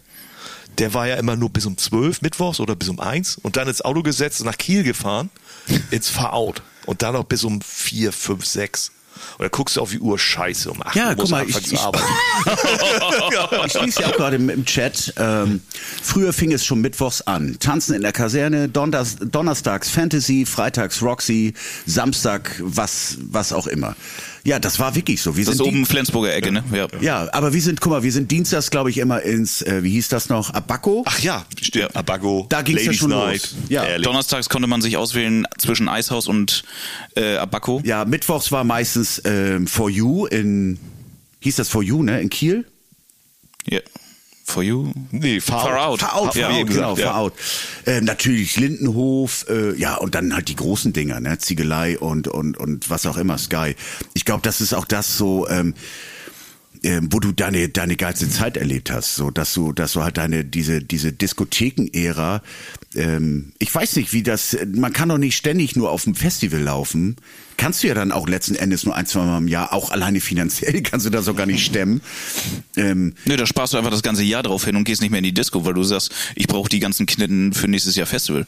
Der war ja immer nur bis um 12 mittwochs oder bis um 1 und dann ins Auto gesetzt und nach Kiel gefahren, ins Fahrout. Und dann noch bis um 4, 5, 6. Und dann guckst du auf die Uhr, scheiße, um 8 Ja, Uhr guck mal, ich- zu ich- arbeiten. Ich lese ja auch gerade im, im Chat. Ähm, früher fing es schon mittwochs an. Tanzen in der Kaserne, Donners, donnerstags Fantasy, freitags Roxy, Samstag was, was auch immer. Ja, das war wirklich so. Wir Das ist sind die- oben Flensburger Ecke, ne? Ja. ja, aber wir sind, guck mal, wir sind dienstags, glaube ich, immer ins, äh, wie hieß das noch, Abaco. Ach ja, stimmt. Abago, Da ging's ja Ladies schon Night. los. Ja. Ehrlich. Donnerstags konnte man sich auswählen zwischen Eishaus und äh, Abaco. Ja, mittwochs war meistens ähm, For You in, hieß das For You, ne, in Kiel? Ja. For you? Nee, Far, Far Out. Far Out, Far Out, genau, gesagt, ja. Far Out. Ähm, natürlich Lindenhof, äh, ja, und dann halt die großen Dinger, ne, Ziegelei und, und, und was auch immer, Sky. Ich glaube, das ist auch das so, ähm, ähm, wo du deine deine geilste Zeit erlebt hast, so dass du dass du halt deine diese diese Diskotheken-Ära, ähm, ich weiß nicht, wie das, man kann doch nicht ständig nur auf dem Festival laufen, kannst du ja dann auch letzten Endes nur ein zwei Mal im Jahr, auch alleine finanziell kannst du das auch gar nicht stemmen. Ähm, Nö, da sparst du einfach das ganze Jahr drauf hin und gehst nicht mehr in die Disco, weil du sagst, ich brauche die ganzen Knitten für nächstes Jahr Festival.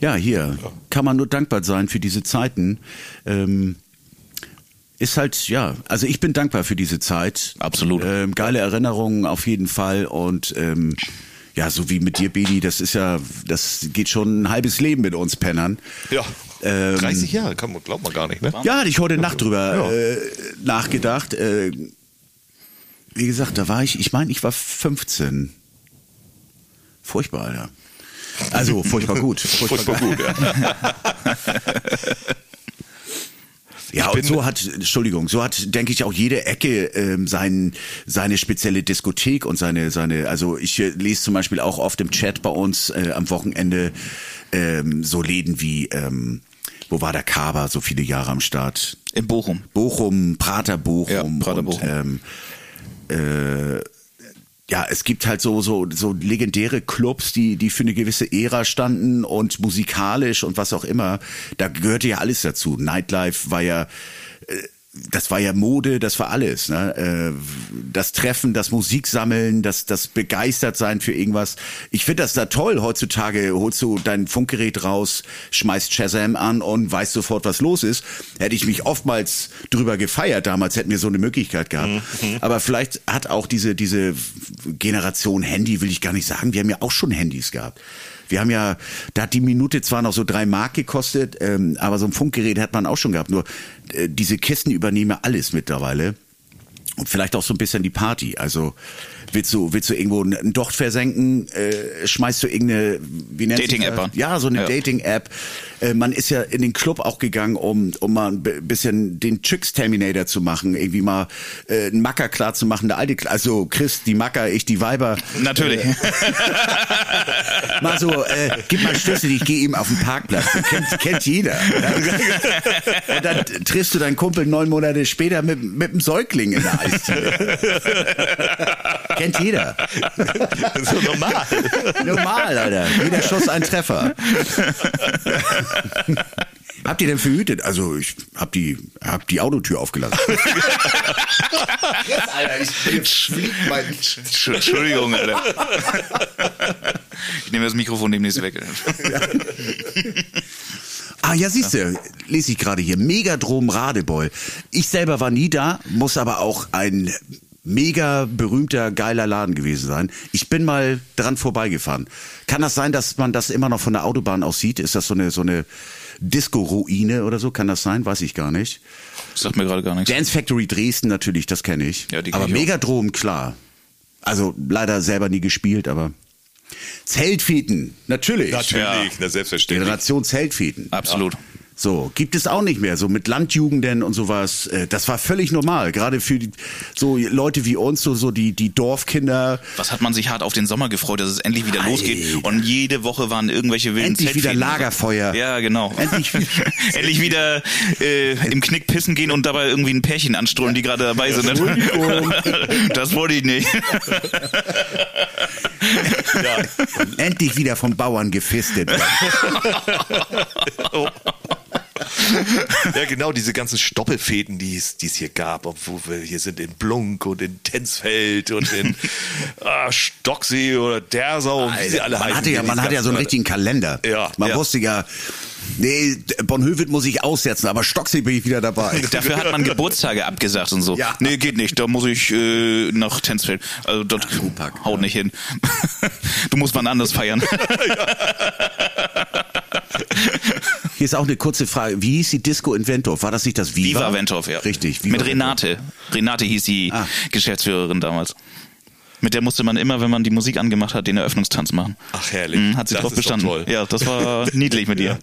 Ja, hier kann man nur dankbar sein für diese Zeiten. Ähm, ist halt, ja, also ich bin dankbar für diese Zeit. Absolut. Ähm, geile Erinnerungen auf jeden Fall und ähm, ja, so wie mit dir, Bedi, das ist ja, das geht schon ein halbes Leben mit uns Pennern. Ja, Ähm, 30 Jahre, kann man, glaubt man gar nicht, ne? Ja, hatte ich heute Nacht drüber Ja. äh, nachgedacht. Äh, wie gesagt, da war ich, ich meine, ich war 15. Furchtbar, Alter. Also, furchtbar gut. Furchtbar gut, ja. Ja, Ich und so hat, Entschuldigung, so hat, denke ich, auch jede Ecke ähm, sein, seine spezielle Diskothek und seine, seine, also ich äh, lese zum Beispiel auch oft im Chat bei uns äh, am Wochenende ähm, so Läden wie, ähm, wo war der Kaber so viele Jahre am Start? In Bochum. Bochum, Prater Bochum. Ja, Prater und, Bochum. Ähm, äh, ja, es gibt halt so, so, so legendäre Clubs, die, die für eine gewisse Ära standen und musikalisch und was auch immer. Da gehörte ja alles dazu. Nightlife war ja, äh, das war ja Mode, das war alles. Ne? Äh, Das Treffen, das Musiksammeln, das, das Begeistertsein für irgendwas. Ich finde das da toll. Heutzutage holst du dein Funkgerät raus, schmeißt Shazam an und weißt sofort, was los ist. Hätte ich mich oftmals drüber gefeiert damals, hätten wir so eine Möglichkeit gehabt. Aber vielleicht hat auch diese, diese Generation Handy, will ich gar nicht sagen, wir haben ja auch schon Handys gehabt. Wir haben ja, da hat die Minute zwar noch so drei Mark gekostet, ähm, aber so ein Funkgerät hat man auch schon gehabt. Nur äh, diese Kisten übernehmen alles mittlerweile. Und vielleicht auch so ein bisschen die Party. Also willst du, willst du irgendwo ein Docht versenken, äh, schmeißt du irgendeine wie nennt Dating-App an. Ja, so eine Ja. Dating-App. Äh, man ist ja in den Club auch gegangen, um, um mal ein bi- bisschen den Chicks-Terminator zu machen, irgendwie mal äh, einen Macker klar zu machen. Der alte, also Chris, die Macker, ich die Weiber. Natürlich. Mal so, äh, gib mal Schlüssel, ich gehe eben auf den Parkplatz. Das kennt, kennt jeder. Und dann triffst du deinen Kumpel neun Monate später mit, mit einem Säugling in der Eisdiele. Kennt jeder. so normal. Normal, Alter. Jeder Schuss ein Treffer. Habt ihr denn verhütet? Also ich hab die, hab die Autotür aufgelassen. Jetzt, Alter, ich, mein... Entschuldigung, Alter. Ich nehme das Mikrofon demnächst weg. Ah, ja, siehst du, lese ich gerade hier. Megadrom Radebeul. Ich selber war nie da, muss aber auch ein mega berühmter, geiler Laden gewesen sein. Ich bin mal dran vorbeigefahren. Kann das sein, dass man das immer noch von der Autobahn aus sieht? Ist das so eine, so eine Disco-Ruine oder so? Kann das sein? Weiß ich gar nicht. Das sagt mir gerade gar nichts. Dance Factory Dresden natürlich, das kenne ich. Ja, die kenn aber ich. Megadrom, klar. Also leider selber nie gespielt, aber Zeltfeten, natürlich. Natürlich, Ja. na selbstverständlich. Generation Zeltfeten. Absolut. So, gibt es auch nicht mehr, so mit Landjugenden und sowas. Äh, Das war völlig normal, gerade für die, so Leute wie uns, so, so die, die Dorfkinder. Was hat man sich hart auf den Sommer gefreut, dass es endlich wieder losgeht und jede Woche waren irgendwelche wilden Endlich wieder. Lagerfeuer. Ja, genau. Endlich wieder- endlich wieder äh, im Knick pissen gehen und dabei irgendwie ein Pärchen anstrollen, die gerade dabei sind. Das wollte ich nicht. Endlich wieder vom Bauern gefistet. Ja, genau, diese ganzen Stoppelfäden, die es, die es hier gab, obwohl wir hier sind in Blunk und in Tensfeld und in ah, Stocksee oder Dersau wie sie alle man heißen. hatte ja, man hatte ja so einen richtigen Kalender. Ja, man ja. wusste ja, nee, Bonhoefet muss ich aussetzen, aber Stocksee bin ich wieder dabei. Dafür hat man Geburtstage abgesagt und so. Ja. Nee, geht nicht. Da muss ich äh, nach Tensfeld. Also dort Hupack, haut nicht hin. Du musst wann anders feiern. Hier ist auch eine kurze Frage. Wie hieß die Disco in Wentorf? War das nicht das Viva? Viva Wentorf, ja. Richtig. Viva Mit Renate. Renate hieß die Ah. Geschäftsführerin damals. Mit der musste man immer, wenn man die Musik angemacht hat, den Eröffnungstanz machen. Ach, herrlich. Mhm, hat sie Das drauf ist doch bestanden. toll. Ja, das war niedlich mit ihr.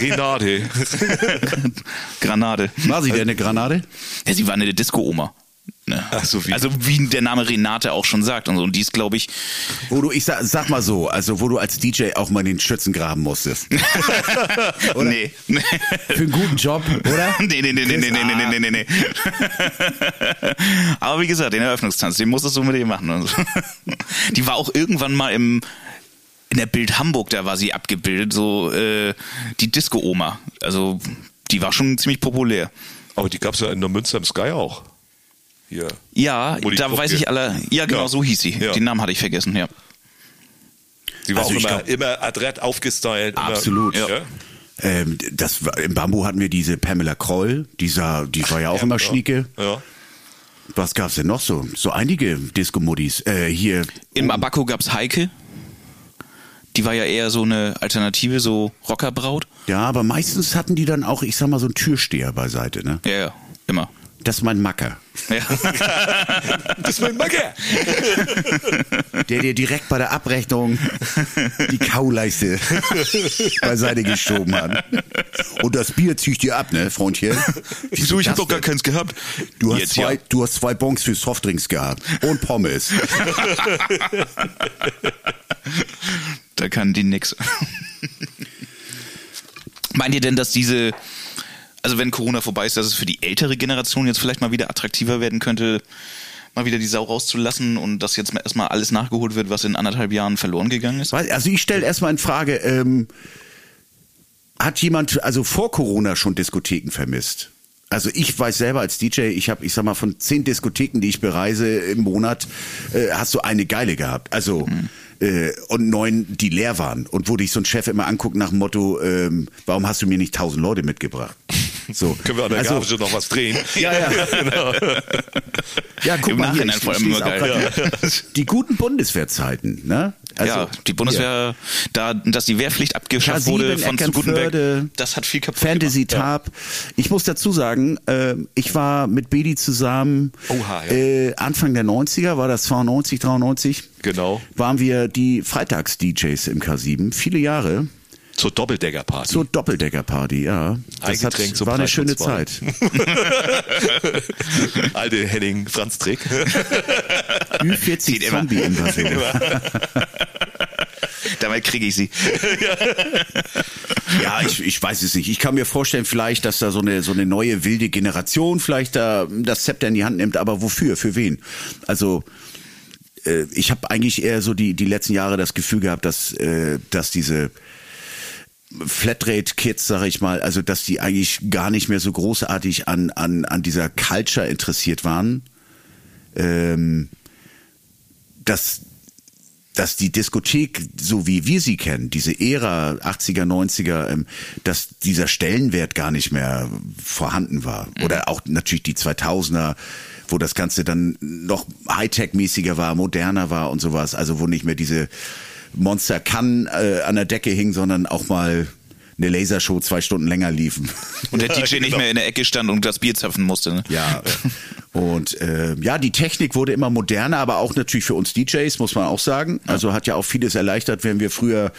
Renate. Granate. War sie denn eine Granate? Ja, sie war eine Disco-Oma. Ne? Ach so, wie- Also wie der Name Renate auch schon sagt und so. Und die ist, glaube ich, Wo du, ich sag, sag mal so, also wo du als DJ auch mal in den Schützen graben musstest. Oder? nee. nee. Für einen guten Job, oder? Nee, nee, nee, nee, nee, nee, nee, nee, nee, nee. Aber wie gesagt, den Eröffnungstanz, den musstest du mit ihr machen. und so. Die war auch irgendwann mal im in der Bild Hamburg, da war sie abgebildet, so äh, die Disco-Oma. Also die war schon ziemlich populär. Aber die gab es ja in der Münster im Sky auch. Hier. Ja, die da Krupke- weiß ich alle. Ja, genau, Ja. so hieß sie. Ja. Den Namen hatte ich vergessen, ja. Die war Also auch immer, glaub- immer adrett aufgestylt. Immer, Absolut. Ja. Ähm, das war, Im Bambu hatten wir diese Pamela Kroll, die, sah, die war ja auch immer ja. schnieke. Ja. Was gab's denn noch so? So einige Disco-Muddis. Äh, hier. Im Abaco gab's Heike. Die war ja eher so eine Alternative, so Rockerbraut. Ja, aber meistens hatten die dann auch, ich sag mal, so einen Türsteher beiseite, ne? Ja, ja, immer. Das ist mein Macker. Ja. Das ist mein Macker. Der dir direkt bei der Abrechnung die Kauleiste beiseite geschoben hat. Und das Bier zieh ich dir ab, ne, Freundchen? Wieso? Ich hab doch gar keins gehabt. Du hast, Jetzt zwei, ja. du hast zwei Bons für Softdrinks gehabt. Und Pommes. Da kann die nix. Meint ihr denn, dass diese, also wenn Corona vorbei ist, dass es für die ältere Generation jetzt vielleicht mal wieder attraktiver werden könnte, mal wieder die Sau rauszulassen und dass jetzt erstmal alles nachgeholt wird, was in anderthalb Jahren verloren gegangen ist? Also ich stelle erstmal in Frage, ähm, hat jemand also vor Corona schon Diskotheken vermisst? Also ich weiß selber als DJ, ich habe, ich sag mal, von zehn Diskotheken, die ich bereise im Monat, äh, hast du eine geile gehabt. Also äh, und neun, die leer waren. Und wo dich so ein Chef immer anguckt nach dem Motto, ähm, warum hast du mir nicht tausend Leute mitgebracht? So. Können wir an der also, Garage noch was drehen? ja, ja. ja, guck Im mal hier, ich- vor ich allem auch geil. grad Die guten Bundeswehrzeiten, ne? Also, ja, die Bundeswehr, da, dass die Wehrpflicht abgeschafft wurde von zu Gutenberg, das hat viel kaputt Fantasy gemacht. Tab. Ich muss dazu sagen, äh, ich war mit Bedi zusammen Oha, ja. äh, Anfang der 90er, war das 92, 93, Genau. waren wir die Freitags-DJs im K7, viele Jahre. Zur Doppeldeckerparty. Zur Doppeldeckerparty, ja. Das hat, war eine schöne. Zeit. Alte Henning Franz Trick. Ü40 Zieht immer. Zombie-Invasion. Damit kriege ich sie. Ja, ich, ich weiß es nicht. Ich kann mir vorstellen, vielleicht, dass da so eine so eine neue wilde Generation vielleicht da das Zepter in die Hand nimmt, aber wofür? Für wen? Also äh, ich habe eigentlich eher so die die letzten Jahre das Gefühl gehabt, dass äh, dass diese Flatrate-Kids, sag ich mal, also dass die eigentlich gar nicht mehr so großartig an, an, an dieser Culture interessiert waren. Ähm, dass, dass die Diskothek, so wie wir sie kennen, diese Ära 80er, 90er, ähm, dass dieser Stellenwert gar nicht mehr vorhanden war. Oder auch natürlich die 2000er, wo das Ganze dann noch Hightech-mäßiger war, moderner war und sowas. Also wo nicht mehr diese Monster kann äh, an der Decke hing, sondern auch mal eine Lasershow zwei Stunden länger liefen. Und der Ja, DJ nicht genau. mehr in der Ecke stand und das Bier zapfen musste. Ne? Ja. Und äh, ja, die Technik wurde immer moderner, aber auch natürlich für uns DJs, muss man auch sagen. Also hat ja auch vieles erleichtert, wenn wir früher,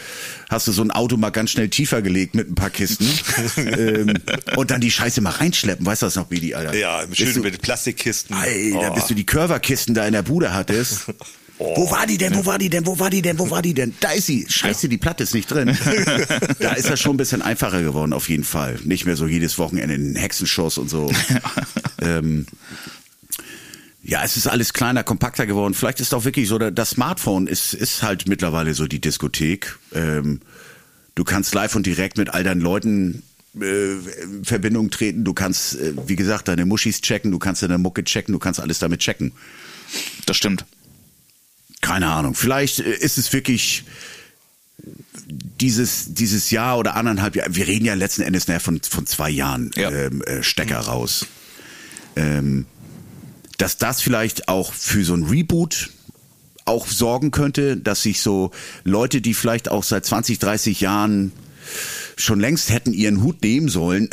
hast du so ein Auto mal ganz schnell tiefer gelegt mit ein paar Kisten ähm, und dann die Scheiße mal reinschleppen. Weißt du das noch, Bidi, Alter? Ja, schön du, mit Plastikkisten. Alter, Oh. bis du die Curverkisten da in der Bude hattest. Wo war die denn? Wo war die denn? Wo war die denn? Wo war die denn? Da ist sie. Scheiße, die Platte ist nicht drin. da ist das schon ein bisschen einfacher geworden, auf jeden Fall. Nicht mehr so jedes Wochenende in Hexenschuss und so. ähm, ja, es ist alles kleiner, kompakter geworden. Vielleicht ist auch wirklich so, das Smartphone ist, ist halt mittlerweile so die Diskothek. Ähm, du kannst live und direkt mit all deinen Leuten äh, in Verbindung treten. Du kannst, äh, wie gesagt, deine Muschis checken, du kannst deine Mucke checken, du kannst alles damit checken. Das stimmt. Keine Ahnung. Vielleicht äh, ist es wirklich dieses, dieses Jahr oder anderthalb Jahr. Wir reden ja letzten Endes naja, von, von zwei Jahren Ja. ähm, äh, Stecker raus. Ähm, dass das vielleicht auch für so ein Reboot auch sorgen könnte, dass sich so Leute, die vielleicht auch seit 20, 30 Jahren schon längst hätten ihren Hut nehmen sollen,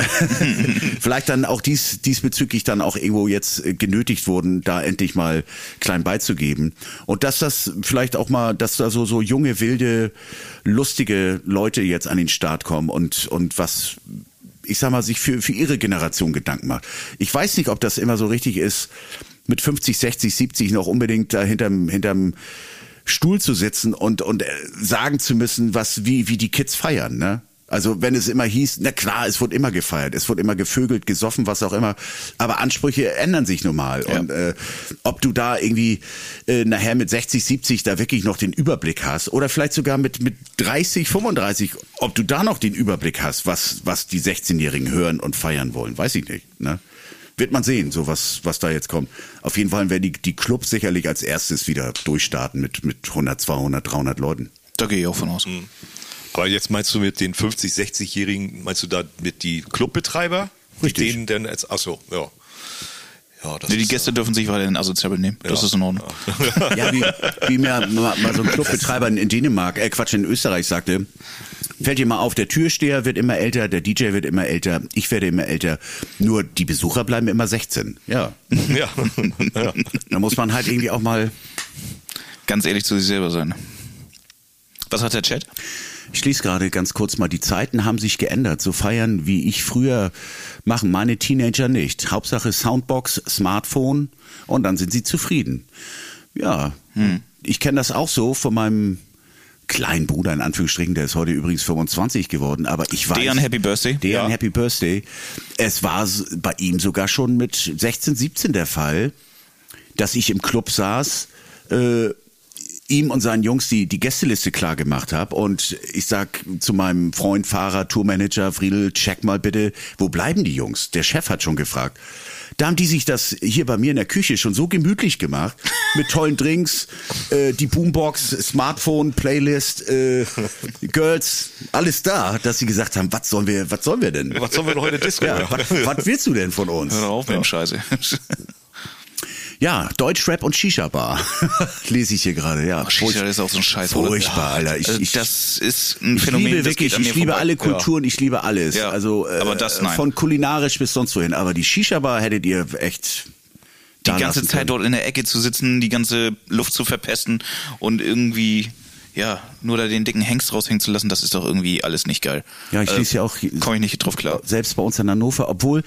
vielleicht dann auch dies, diesbezüglich dann auch irgendwo jetzt äh, genötigt wurden, da endlich mal klein beizugeben. Und dass das vielleicht auch mal, dass da so, so junge, wilde, lustige Leute jetzt an den Start kommen und, und was, ich sag mal, sich für, für ihre Generation Gedanken macht. Ich weiß nicht, ob das immer so richtig ist, mit 50, 60, 70 noch unbedingt da hinterm, hinterm Stuhl zu sitzen und, und äh, sagen zu müssen, was, wie, wie die Kids feiern, ne? Also wenn es immer hieß, na klar, es wurde immer gefeiert, es wurde immer gevögelt, gesoffen, was auch immer, aber Ansprüche ändern sich nun mal. Ja. Und äh, ob du da irgendwie äh, nachher mit 60, 70 da wirklich noch den Überblick hast oder vielleicht sogar mit, mit 30, 35, ob du da noch den Überblick hast, was, was die 16-Jährigen hören und feiern wollen, weiß ich nicht. Ne? Wird man sehen, so was, was da jetzt kommt. Auf jeden Fall werden die, die Clubs sicherlich als erstes wieder durchstarten mit, mit 100, 200, 300 Leuten. Da gehe ich auch von aus. Aber jetzt meinst du mit den 50, 60-Jährigen, meinst du da mit die Clubbetreiber? Richtig. Die denen denn jetzt, ach so, ja. Ja, das Nee, die ist, Gäste dürfen sich weiterhin asozial benehmen. Das Ja. ist in Ordnung. Ja, wie, wie mir mal, mal so ein Clubbetreiber in Dänemark, äh Quatsch, in Österreich sagte, fällt dir mal auf, der Türsteher wird immer älter, der DJ wird immer älter, ich werde immer älter, nur die Besucher bleiben immer 16. Ja, ja. ja. da muss man halt irgendwie auch mal, Ganz ehrlich zu sich selber sein. Was hat der Chat? Ich schließe gerade ganz kurz mal, die Zeiten haben sich geändert, so feiern wie ich früher machen meine Teenager nicht. Hauptsache Soundbox, Smartphone und dann sind sie zufrieden. Ja, ich kenne das auch so von meinem kleinen Bruder in Anführungsstrichen, der ist heute übrigens 25 geworden, aber ich weiß. Dejan Happy Birthday. Dejan Ja. Happy Birthday. Es war bei ihm sogar schon mit 16, 17 der Fall, dass ich im Club saß, äh, ihm und seinen Jungs die, die Gästeliste klar gemacht habe und ich sag zu meinem Freund, Fahrer, Tourmanager, Friedel, check mal bitte, wo bleiben die Jungs? Der Chef hat schon gefragt. Da haben die sich das hier bei mir in der Küche schon so gemütlich gemacht, mit tollen Drinks, äh, die Boombox, Smartphone, Playlist, äh, Girls, alles da, dass sie gesagt haben, was sollen wir, was sollen wir denn? Was sollen wir denn heute Disco? Ja, was, was willst du denn von uns? Hör auf mit dem Scheiße. Ja, Deutschrap und Shisha-Bar. Lese ich hier gerade, ja. Shisha ist auch so ein Scheiß. Furchtbar, Alter. Ich, Äh, ich, das ist ein ich Phänomen, liebe das wirklich, ich liebe vorbei. alle Kulturen, ich liebe alles. Ja, also äh, aber das nein. von kulinarisch bis sonst wohin. Aber die Shisha-Bar hättet ihr echt Die ganze Zeit dort in der Ecke zu sitzen, die ganze Luft zu verpesten und irgendwie, ja, nur da den dicken Hengst raushängen zu lassen, das ist doch irgendwie alles nicht geil. Ja, ich schließe ja auch Komme ich nicht drauf klar. selbst bei uns in Hannover, obwohl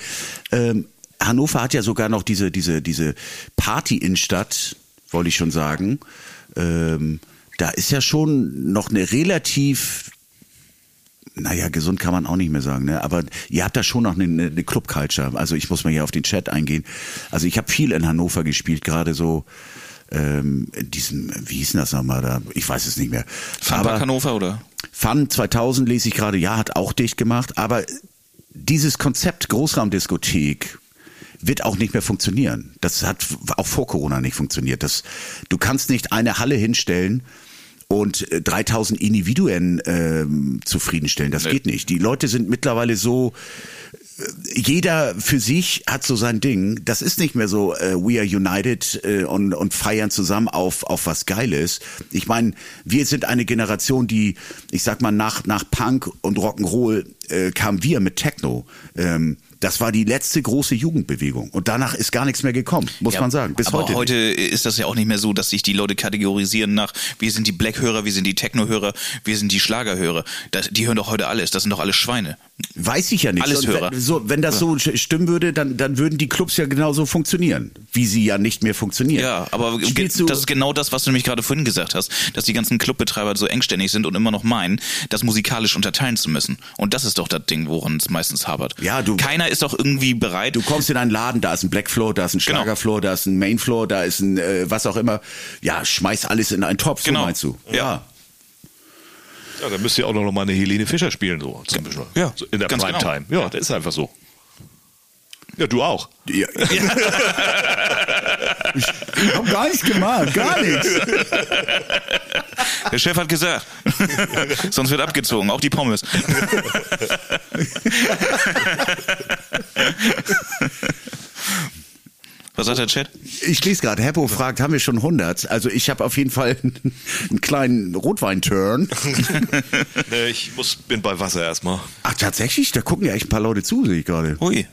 ähm, Hannover hat ja sogar noch diese diese diese Party-Innenstadt, wollte ich schon sagen. Ähm, da ist ja schon noch eine relativ naja, gesund kann man auch nicht mehr sagen, ne? aber ihr habt da schon noch eine, eine Club-Culture. Also ich muss mal hier auf den Chat eingehen. Also ich habe viel in Hannover gespielt, gerade so ähm, in diesem, wie hieß denn das nochmal da? Ich weiß es nicht mehr. Aber- Hannover oder? Fun 2000 lese ich gerade, ja, hat auch dicht gemacht, aber dieses Konzept Großraumdiskothek wird auch nicht mehr funktionieren. Das hat auch vor Corona nicht funktioniert. Das, du kannst nicht eine Halle hinstellen und äh, 3000 Individuen ähm, zufriedenstellen. Das Nee. geht nicht. Die Leute sind mittlerweile so jeder für sich hat so sein Ding. Das ist nicht mehr so, äh, we are united äh, und, und feiern zusammen auf, auf was Geiles. Ich meine, wir sind eine Generation, die, ich sag mal, nach, nach Punk und Rock'n'Roll äh, kamen wir mit Techno. Ähm, das war die letzte große Jugendbewegung. Und danach ist gar nichts mehr gekommen, muss Ja, man sagen. Bis aber heute. heute, ist das ja auch nicht mehr so, dass sich die Leute kategorisieren nach, wir sind die Black-Hörer, wir sind die Techno-Hörer, wir sind die Schlager-Hörer. Das, die hören doch heute alles. Das sind doch alles Schweine. Weiß ich ja nicht. Alles Hörer. Wenn, so, wenn das so stimmen würde, dann, dann würden die Clubs ja genauso funktionieren, wie sie ja nicht mehr funktionieren. Ja, aber ge- das ist genau das, was du nämlich gerade vorhin gesagt hast, dass die ganzen Clubbetreiber so engständig sind und immer noch meinen, das musikalisch unterteilen zu müssen. Und das ist doch das Ding, woran es meistens hapert. Ja, du- Keiner ist doch irgendwie bereit. Du kommst in einen Laden, da ist ein Black Floor, da ist ein Genau. Schlagerfloor, da ist ein Main Floor, da ist ein äh, was auch immer. Ja, schmeiß alles in einen Topf, so Genau. meinst du? Ja. Ja, dann müsst ihr auch noch mal eine Helene Fischer spielen, so zum Beispiel. Ja, so in der ganz Primetime. genau. Ja, das ist einfach so. Ja, du auch. Ja. ich hab gar nichts gemacht, gar nichts. Der Chef hat gesagt. Sonst wird abgezogen, auch die Pommes. Was sagt der Chat? Ich lese gerade, Heppo fragt, haben wir schon 100? Also ich habe auf jeden Fall einen kleinen Rotwein-Turn. Nee, ich muss, bin bei Wasser erstmal. Ach, tatsächlich? Da gucken ja echt ein paar Leute zu, sehe ich gerade. Ui.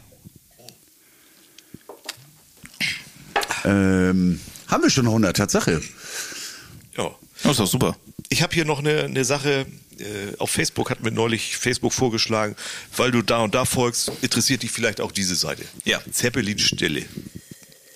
Ähm, haben wir schon 100, Tatsache. Ja. Das ist doch super. Ich habe hier noch eine, eine Sache. Äh, auf Facebook hat mir neulich Facebook vorgeschlagen, weil du da und da folgst, interessiert dich vielleicht auch diese Seite. Ja. Zeppelin-Stille.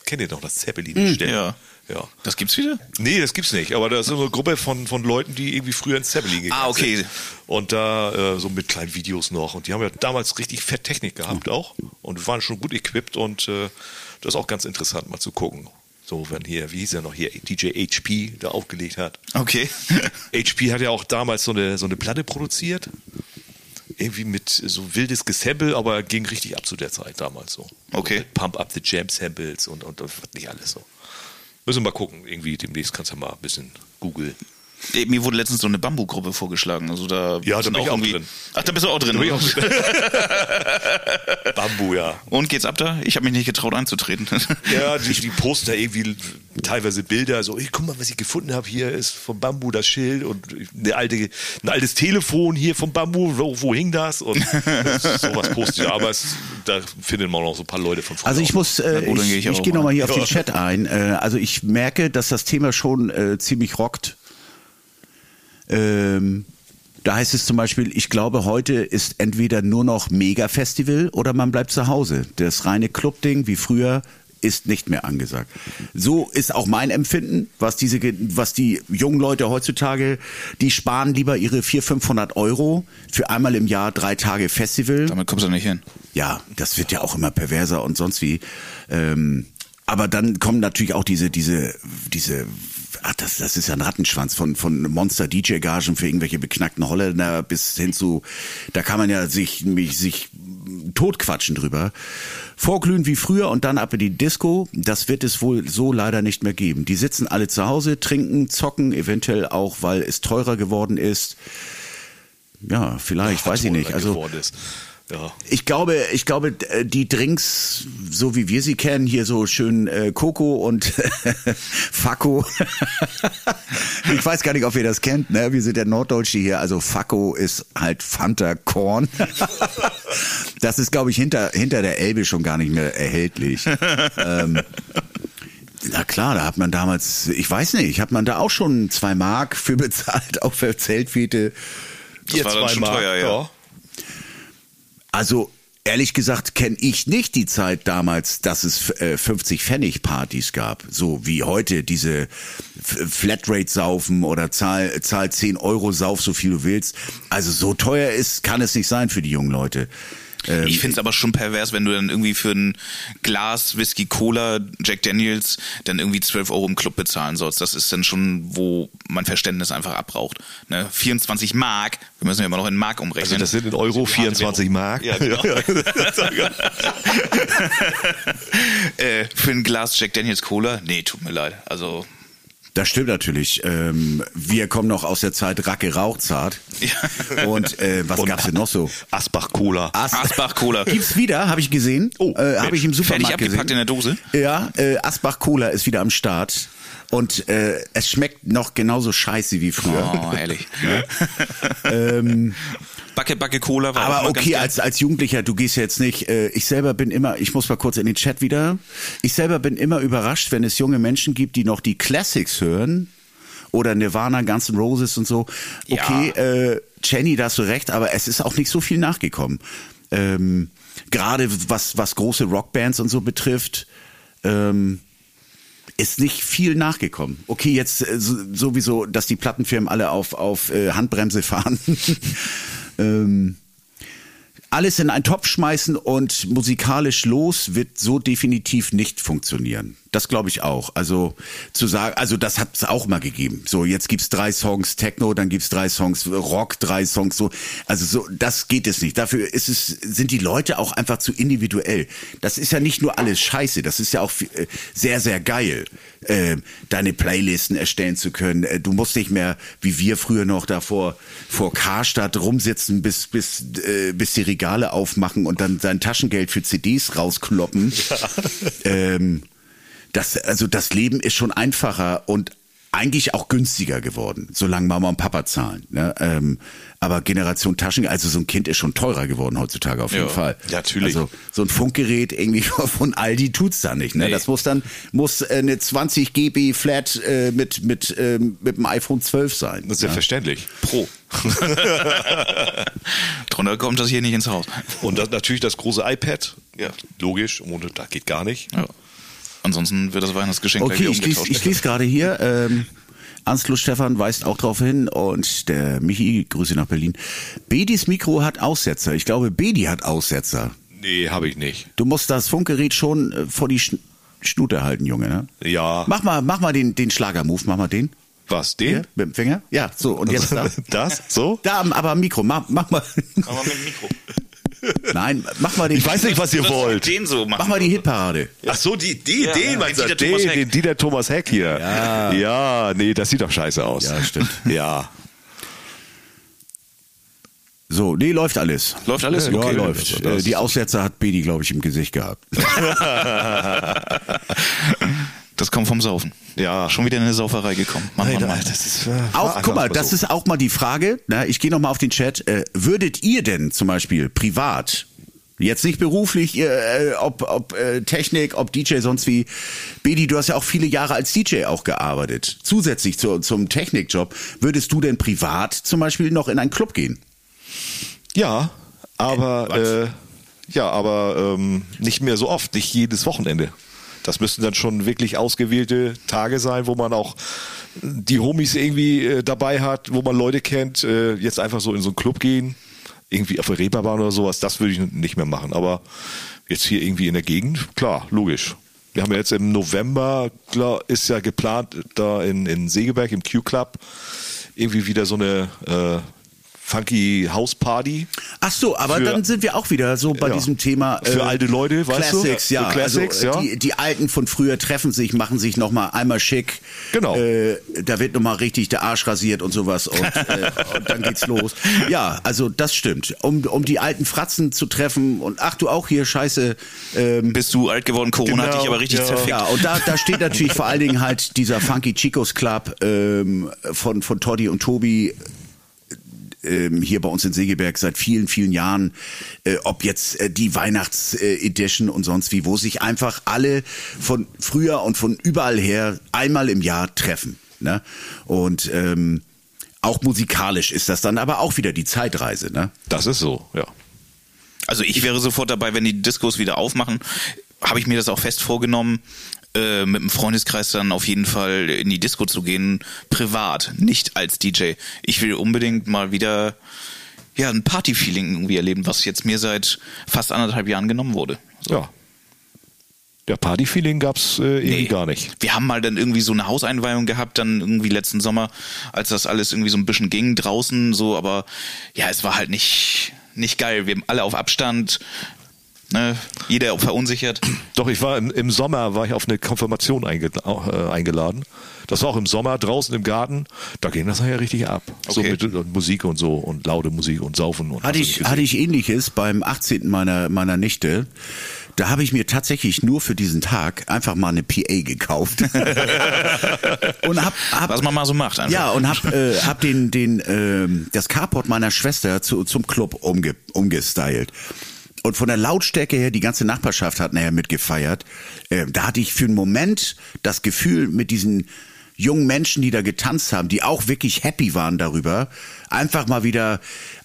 Kennt ihr noch das Zeppelin-Stille? Ja. Ja. Das gibt's wieder? Nee, das gibt's nicht. Aber das ist so eine Gruppe von, von Leuten, die irgendwie früher ins Zeppelin gegangen Ah, okay. sind. Und da äh, so mit kleinen Videos noch. Und die haben ja damals richtig fett Technik gehabt auch. Und waren schon gut equipped. Und äh, das ist auch ganz interessant mal zu gucken. So, wenn hier, wie hieß er noch hier, DJ HP da aufgelegt hat. Okay. HP hat ja auch damals so eine, so eine Platte produziert. Irgendwie mit so wildes Gesample, aber ging richtig ab zu der Zeit damals so. Okay. So mit Pump Up the Jam Samples und, und, und nicht alles so. Müssen wir mal gucken. Irgendwie demnächst kannst du mal ein bisschen googeln. Mir wurde letztens so eine Bambu-Gruppe vorgeschlagen. Also da Ja, da sind bin ich auch irgendwie- drin. Ach, da bist du auch drin. Bambu, ja. Und geht's ab da? Ich habe mich nicht getraut einzutreten. Ja, die, die posten da irgendwie teilweise Bilder, so, hey, guck mal, was ich gefunden habe, hier ist vom Bambu das Schild und eine alte, ein altes Telefon hier vom Bambu, wo, wo hing das? Und sowas posten ja, aber es, da findet man auch so ein paar Leute von früher. Also ich muss, äh, ich, gehe ich, ich auch gehe mal. nochmal hier auf den Chat ein. Äh, also ich merke, dass das Thema schon äh, ziemlich rockt. Ähm, da heißt es zum Beispiel, ich glaube, heute ist entweder nur noch Mega-Festival oder man bleibt zu Hause. Das reine Club-Ding wie früher ist nicht mehr angesagt. So ist auch mein Empfinden, was diese, was die jungen Leute heutzutage, die sparen lieber ihre 400, 500 Euro für einmal im Jahr drei Tage Festival. Damit kommst du nicht hin. Ja, das wird ja auch immer perverser und sonst wie. Ähm, aber dann kommen natürlich auch diese, diese, diese, ach, das, das ist ja ein Rattenschwanz von, von Monster-DJ-Gagen für irgendwelche beknackten Holländer bis hin zu, da kann man ja sich, mich, sich totquatschen drüber. Vorglühen wie früher und dann ab in die Disco, das wird es wohl so leider nicht mehr geben. Die sitzen alle zu Hause, trinken, zocken, eventuell auch, weil es teurer geworden ist. Ja, vielleicht, weiß ich nicht. Also. Ja. ich glaube, ich glaube, äh, die Drinks, so wie wir sie kennen, hier so schön äh, Coco und Fakko. ich weiß gar nicht, ob ihr das kennt, ne? Wir sind der Norddeutsche hier. Also Fakko ist halt Fanta Korn. das ist, glaube ich, hinter, hinter der Elbe schon gar nicht mehr erhältlich. ähm, na klar, da hat man damals, ich weiß nicht, hat man da auch schon zwei Mark für bezahlt, auch für Zeltfete. Das war dann schon teuer, ja. Also ehrlich gesagt kenne ich nicht die Zeit damals, dass es äh, 50 Pfennig Partys gab, so wie heute diese Flatrate saufen oder zahl, zahl 10 Euro, sauf so viel du willst. Also so teuer ist, kann es nicht sein für die jungen Leute. Ähm, ich finde es aber schon pervers, wenn du dann irgendwie für ein Glas Whisky Cola Jack Daniels dann irgendwie 12 Euro im Club bezahlen sollst. Das ist dann schon, wo mein Verständnis einfach abbraucht. Ne? 24 Mark, wir müssen ja immer noch in Mark umrechnen. Also das sind in Euro 24 Mark. Ja, genau. äh, für ein Glas Jack Daniels Cola? Nee, tut mir leid. Also Das stimmt natürlich. Ähm, wir kommen noch aus der Zeit Racke Rauchzart. Und äh, was Und gab's denn noch so? Asbach Cola. As Asbach Cola. Gibt's wieder, habe ich gesehen. Oh, äh, habe ich im Fertig Supermarkt abgepackt in gesehen. der Dose? Ja, äh, Asbach Cola ist wieder am Start. Und äh, es schmeckt noch genauso scheiße wie früher. Oh, ehrlich. Backe, Backe Cola war Aber okay, als, als Jugendlicher, du gehst jetzt nicht, äh, ich selber bin immer, ich muss mal kurz in den Chat wieder, ich selber bin immer überrascht, wenn es junge Menschen gibt, die noch die Classics hören oder Nirvana, Guns N' Roses und so. Okay, äh, Jenny, da hast du recht, aber es ist auch nicht so viel nachgekommen. Ähm, Gerade was, was große Rockbands und so betrifft, ähm, ist nicht viel nachgekommen. Okay, jetzt äh, so- sowieso, dass die Plattenfirmen alle auf, auf äh, Handbremse fahren. ähm, alles in einen Topf schmeißen und musikalisch los wird so definitiv nicht funktionieren. Das glaube ich auch. Also zu sagen, also das hat es auch mal gegeben. So, jetzt gibt's drei Songs Techno, dann gibt's drei Songs Rock, drei Songs so. Also so, das geht es nicht. Dafür ist es, sind die Leute auch einfach zu individuell. Das ist ja nicht nur alles Scheiße, das ist ja auch äh, sehr, sehr geil, äh, deine Playlisten erstellen zu können. Äh, Du musst nicht mehr, wie wir früher noch davor vor Karstadt rumsitzen, bis, bis, äh, bis die Regale aufmachen und dann sein Taschengeld für CDs rauskloppen. ähm, das, also das Leben ist schon einfacher und eigentlich auch günstiger geworden, solange Mama und Papa zahlen. Ne? Ähm, aber Generation Taschengeld, also so ein Kind ist schon teurer geworden heutzutage auf jeden Ja, Fall. ja, natürlich. Also so ein Funkgerät irgendwie von Aldi tut's da nicht. Ne? Nee. Das muss dann muss äh, eine 20 GB Flat äh, mit mit ähm, mit dem iPhone 12 sein. Das ist ja verständlich. Pro. Drunter kommt das hier nicht ins Haus. Und das, natürlich das große iPad. Ja. Logisch, ohne da geht gar nicht. Ja. Ansonsten wird das Weihnachtsgeschenk gleich Okay, wieder ich lese, umgetauscht. ich lese gerade hier. Ähm, Anslo Stefan weist auch darauf hin und der Michi, Grüße nach Berlin. Bedis Mikro hat Aussetzer. Ich glaube, Bedi hat Aussetzer. Nee, habe ich nicht. Du musst das Funkgerät schon äh, vor die Schn Schnute halten, Junge. Ne? Ja. Mach mal, mach mal den, den Schlagermove, mach mal den. Was, Hier, den? mit dem Finger. Ja, so, und jetzt da. Das? So? Da, aber am Mikro, mach, mach mal. Aber mit dem Mikro. Nein, mach mal den. Ich weiß nicht, was ihr wollt. Den so machen. Mach mal die Hitparade. Ach so, die, die, Ja, den ja, meinst du? den Den, Dieter Thomas Heck. Dieter Thomas Heck hier. Ja. Ja, nee, das sieht doch scheiße aus. Ja, stimmt. Ja. So, nee, läuft alles. Läuft alles? Ja, Okay. läuft. Also das- Äh, die Aussetzer hat Bedi, glaube ich, im Gesicht gehabt. Das kommt vom Saufen. Ja. Schon wieder in eine Sauferei gekommen. Mann, Mann, Mann. das ist, äh, Auch, guck mal, das ist auch mal die Frage, na, ich gehe noch mal auf den Chat, äh, würdet ihr denn zum Beispiel privat, jetzt nicht beruflich, äh, ob, ob äh, Technik, ob DJ, sonst wie, Bedi, du hast ja auch viele Jahre als DJ auch gearbeitet, zusätzlich zu, zum Technikjob, würdest du denn privat zum Beispiel noch in einen Club gehen? Ja, aber Was? äh, ja, aber ähm, nicht mehr so oft, nicht jedes Wochenende. Das müssten dann schon wirklich ausgewählte Tage sein, wo man auch die Homies irgendwie äh, dabei hat, wo man Leute kennt. Äh, jetzt einfach so in so einen Club gehen, irgendwie auf der Reeperbahn oder sowas, das würde ich nicht mehr machen. Aber jetzt hier irgendwie in der Gegend, klar, logisch. Wir haben ja jetzt im November, klar, ist ja geplant, da in, in Segeberg im Q-Club irgendwie wieder so eine äh, funky House-Party. Ach so, aber Für- dann sind wir auch wieder so bei Ja. diesem Thema Für alte Leute, weißt du? Classics, Ja, ja. Classics, also, äh, ja. Die, die Alten von früher treffen sich, machen sich noch mal einmal schick. Genau. Äh, da wird noch mal richtig der Arsch rasiert und sowas und, äh, und dann geht's los. Ja, also das stimmt. Um, um die alten Fratzen zu treffen und ach du auch hier Scheiße. Ähm, Bist du alt geworden, Corona hat Genau, dich aber richtig ja. zerfickt. ja, und da, da steht natürlich vor allen Dingen halt dieser Funky Chicos Club ähm, von, von Toddy und Tobi ähm, hier bei uns in Segeberg seit vielen, vielen Jahren, äh, ob jetzt äh, die Weihnachts-Edition und sonst wie, wo sich einfach alle von früher und von überall her einmal im Jahr treffen. Ne? Und ähm, auch musikalisch ist das dann aber auch wieder die Zeitreise. Ne? Das ist so, ja. Also ich wäre sofort dabei, wenn die Diskos wieder aufmachen, habe ich mir das auch fest vorgenommen, äh, mit dem Freundeskreis dann auf jeden Fall in die Disco zu gehen, privat, nicht als DJ. Ich will unbedingt mal wieder ja, ein Party-Feeling irgendwie erleben, was jetzt mir seit fast anderthalb Jahren genommen wurde. So. Ja. Ja, Party-Feeling gab's äh, irgendwie Nee. gar nicht. Wir haben mal dann irgendwie so eine Hauseinweihung gehabt, dann irgendwie letzten Sommer, als das alles irgendwie so ein bisschen ging draußen, so, aber ja, es war halt nicht, nicht geil. Wir haben alle auf Abstand, ne, jeder verunsichert. Doch, ich war im, im Sommer, war ich auf eine Konfirmation einge, äh, eingeladen. Das war auch im Sommer draußen im Garten. Da ging das nachher richtig ab. So Okay. mit äh, Musik und so und laute Musik und Saufen und Hatte ich, hatte ich ähnliches beim 18. meiner, meiner Nichte. Da habe ich mir tatsächlich nur für diesen Tag einfach mal eine PA gekauft. und hab, hab Was man mal so macht einfach. Ja, und hab, äh, hab den, den, ähm, das Carport meiner Schwester zu, zum Club umge, umgestylt. Und von der Lautstärke her, die ganze Nachbarschaft hat nachher mitgefeiert. Äh, da hatte ich für einen Moment das Gefühl, mit diesen jungen Menschen, die da getanzt haben, die auch wirklich happy waren darüber, einfach mal wieder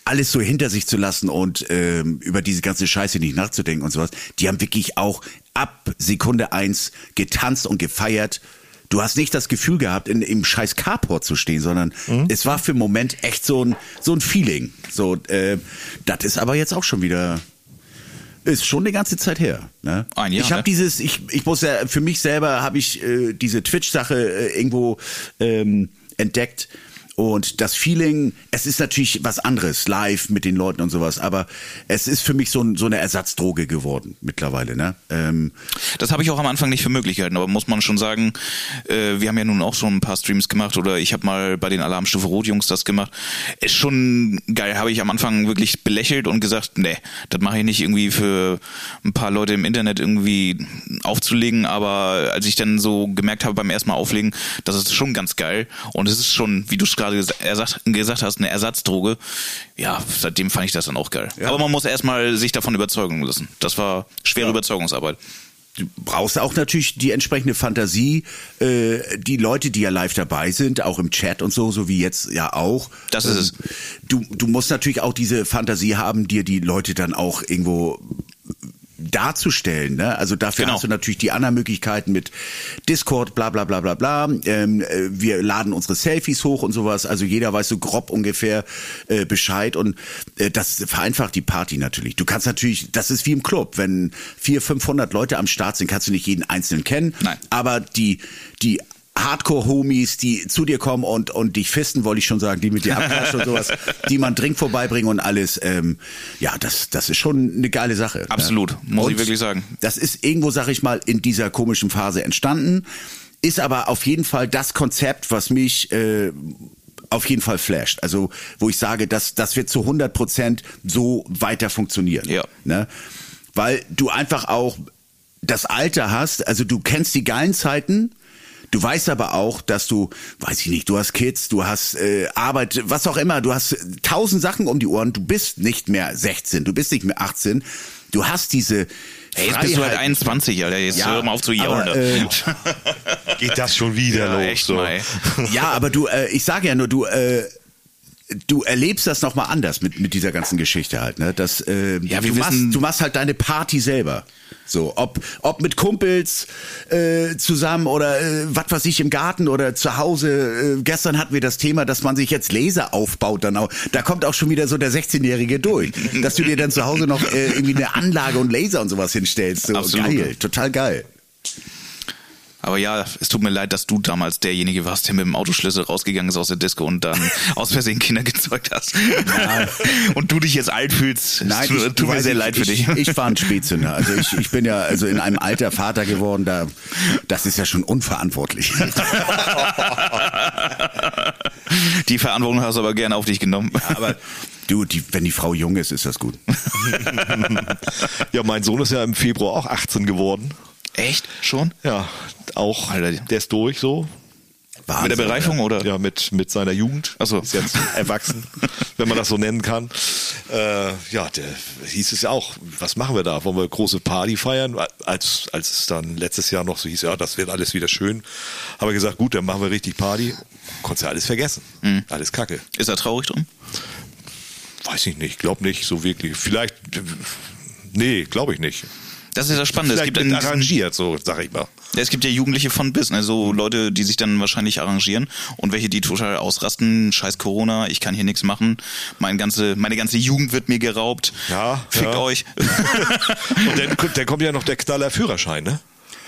alles so hinter sich zu lassen und ähm, über diese ganze Scheiße nicht nachzudenken und sowas. Die haben wirklich auch ab Sekunde eins getanzt und gefeiert. Du hast nicht das Gefühl gehabt, in, im scheiß Carport zu stehen, sondern es war für einen Moment echt so ein, so ein Feeling. So, äh, das ist aber jetzt auch schon wieder, ist schon eine ganze Zeit her. Ne? Ein Jahr, ich habe ne? dieses, ich, ich muss ja, für mich selber habe ich äh, diese Twitch-Sache äh, irgendwo ähm, entdeckt. Und das Feeling, es ist natürlich was anderes, live mit den Leuten und sowas, aber es ist für mich so, so eine Ersatzdroge geworden mittlerweile. Ne? Ähm, Das habe ich auch am Anfang nicht für möglich gehalten, aber muss man schon sagen, äh, wir haben ja nun auch schon ein paar Streams gemacht oder ich habe mal bei den Alarmstufe Rot Jungs das gemacht. Ist schon geil, habe ich am Anfang wirklich belächelt und gesagt, nee, das mache ich nicht irgendwie für ein paar Leute im Internet irgendwie aufzulegen, aber als ich dann so gemerkt habe beim ersten Mal auflegen, das ist schon ganz geil und es ist schon, wie du es gerade gesa- ersach- gesagt hast, eine Ersatzdroge. Ja, seitdem fand ich das dann auch geil. Aber man muss erstmal sich davon überzeugen lassen. Das war schwere Überzeugungsarbeit. du brauchst auch natürlich die entsprechende Fantasie, äh, die Leute, die ja live dabei sind, auch im Chat und so, so wie jetzt ja auch. Das ist es. Du, du musst natürlich auch diese Fantasie haben, dir die Leute dann auch irgendwo darzustellen. Ne? Also dafür Genau. hast du natürlich die anderen Möglichkeiten mit Discord, bla bla bla bla bla. Ähm, äh, wir laden unsere Selfies hoch und sowas. Also jeder weiß so grob ungefähr äh, Bescheid und äh, das vereinfacht die Party natürlich. Du kannst natürlich, das ist wie im Club, wenn vier, 500 Leute am Start sind, kannst du nicht jeden einzelnen kennen. Nein. Aber die, die Hardcore-Homies, die zu dir kommen und, und dich fisten, wollte ich schon sagen, die mit dir abklatschen und sowas, die man Drink vorbeibringen und alles. Ähm, ja, das, das ist schon eine geile Sache. Absolut, ne? muss ich Und wirklich sagen. Das ist irgendwo, sag ich mal, in dieser komischen Phase entstanden, ist aber auf jeden Fall das Konzept, was mich äh, auf jeden Fall flasht. Also, wo ich sage, das, das wird zu 100 Prozent so weiter funktionieren. Ja. Ne? Weil du einfach auch das Alter hast, also du kennst die geilen Zeiten, Du weißt aber auch, dass du, weiß ich nicht, du hast Kids, du hast äh, Arbeit, was auch immer, du hast tausend Sachen um die Ohren, du bist nicht mehr 16, du bist nicht mehr 18, du hast diese Hey, jetzt bist du halt Freiheit- 21, Alter. Jetzt Ja, hör mal auf zu jaulen. äh, Geht das schon wieder ja, los? echt so. mal. Ja, aber du, äh, ich sage ja nur, du, äh, du erlebst das nochmal anders mit, mit dieser ganzen Geschichte halt, ne? Das, äh, Ja, wir du, machst, wissen- du machst halt deine Party selber. So, ob, ob mit Kumpels äh, zusammen oder äh, was weiß ich im Garten oder zu Hause. Äh, gestern hatten wir das Thema, dass man sich jetzt Laser aufbaut. Dann auch, da kommt auch schon wieder so der 16-Jährige durch, dass du dir dann zu Hause noch äh, irgendwie eine Anlage und Laser und sowas hinstellst. So, Absolut. geil, total geil. Aber ja, es tut mir leid, dass du damals derjenige warst, der mit dem Autoschlüssel rausgegangen ist aus der Disco und dann aus Versehen Kinder gezeugt hast. und du dich jetzt alt fühlst. Nein, es tut, ich, tut mir sehr ich, leid für ich, dich. Ich war ein Spätzünder. Also ich, ich bin ja also in einem Alter Vater geworden. Da, das ist ja schon unverantwortlich. Die Verantwortung hast du aber gerne auf dich genommen. Aber du, die, wenn die Frau jung ist, ist das gut. Ja, mein Sohn ist ja im Februar auch 18 geworden. Echt? Schon? Ja, auch, Alter. der ist durch so. Wahnsinn, Mit der Bereifung oder? Ja, mit, mit seiner Jugend. Ach so. Ist jetzt erwachsen, wenn man das so nennen kann. Äh, ja, der hieß es ja auch, was machen wir da? Wollen wir große Party feiern? Als, als es dann letztes Jahr noch so hieß, ja, das wird alles wieder schön. Haben wir gesagt, gut, dann machen wir richtig Party. Konntest ja alles vergessen. Mhm. Alles Kacke. Ist er traurig drum? Weiß ich nicht, glaub nicht so wirklich. Vielleicht, äh, nee, glaube ich nicht. Das ist das Spannende. Es Vielleicht gibt mit diesem, arrangiert, so sag ich mal. Ja, es gibt ja Jugendliche von bis, ne? so Leute, die sich dann wahrscheinlich arrangieren und welche, die total ausrasten, scheiß Corona, ich kann hier nichts machen, mein ganze, meine ganze Jugend wird mir geraubt, Ja, fickt ja. euch. Und dann, kommt- dann kommt ja noch der Knaller Führerschein, ne?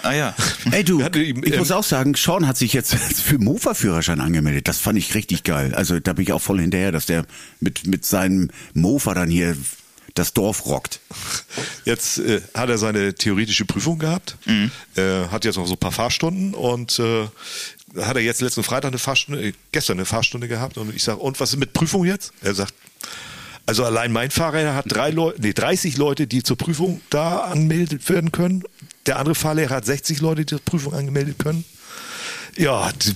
ah ja. Ey du, ich ähm, muss auch sagen, Sean hat sich jetzt für Mofa-Führerschein angemeldet. Das fand ich richtig geil. Also da bin ich auch voll hinterher, dass der mit, mit seinem Mofa dann hier das Dorf rockt. Jetzt äh, hat er seine theoretische Prüfung gehabt, äh, hat jetzt noch so ein paar Fahrstunden und äh, hat er jetzt letzten Freitag eine Fahrstunde, äh, gestern eine Fahrstunde gehabt und ich sage, und was ist mit Prüfung jetzt? Er sagt, also allein mein Fahrlehrer hat drei Leute, nee, 30 Leute, die zur Prüfung da angemeldet werden können. Der andere Fahrlehrer hat 60 Leute, die zur Prüfung angemeldet können. Ja, die,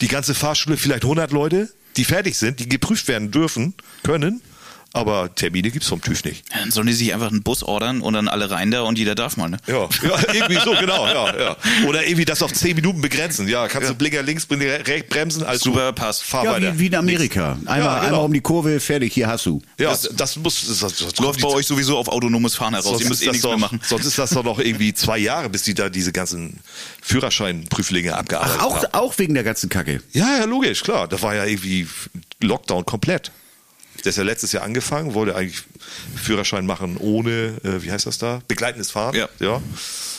die ganze Fahrschule vielleicht 100 Leute, die fertig sind, die geprüft werden dürfen, können. Aber Termine gibt's vom TÜV nicht. Ja, Dann sollen die sich einfach einen Bus ordern und dann alle rein da und jeder darf mal, ne? Ja, ja, irgendwie so, genau, ja, ja. Oder irgendwie das auf 10 Minuten begrenzen. Ja, kannst du Blinker links, Blinker rechts bremsen, also Super, passt. Fahr Ja, weiter. wie, wie in Amerika. Einmal, Ja, genau. einmal um die Kurve, fertig, hier hast du. Ja, das, das muss, das, das, das Läuft bei euch sowieso auf autonomes Fahren heraus. Sonst Ihr müsst ist, eh das nichts doch, mehr machen. sonst ist das doch noch irgendwie zwei Jahre, bis die da diese ganzen Führerscheinprüflinge abgearbeitet Ach, auch, haben. auch wegen der ganzen Kacke. Ja, ja, logisch, klar. Da war ja irgendwie Lockdown komplett. Der ist ja letztes Jahr angefangen, wollte eigentlich Führerschein machen ohne, äh, wie heißt das da? Begleitendes Fahren. Ja. Ja,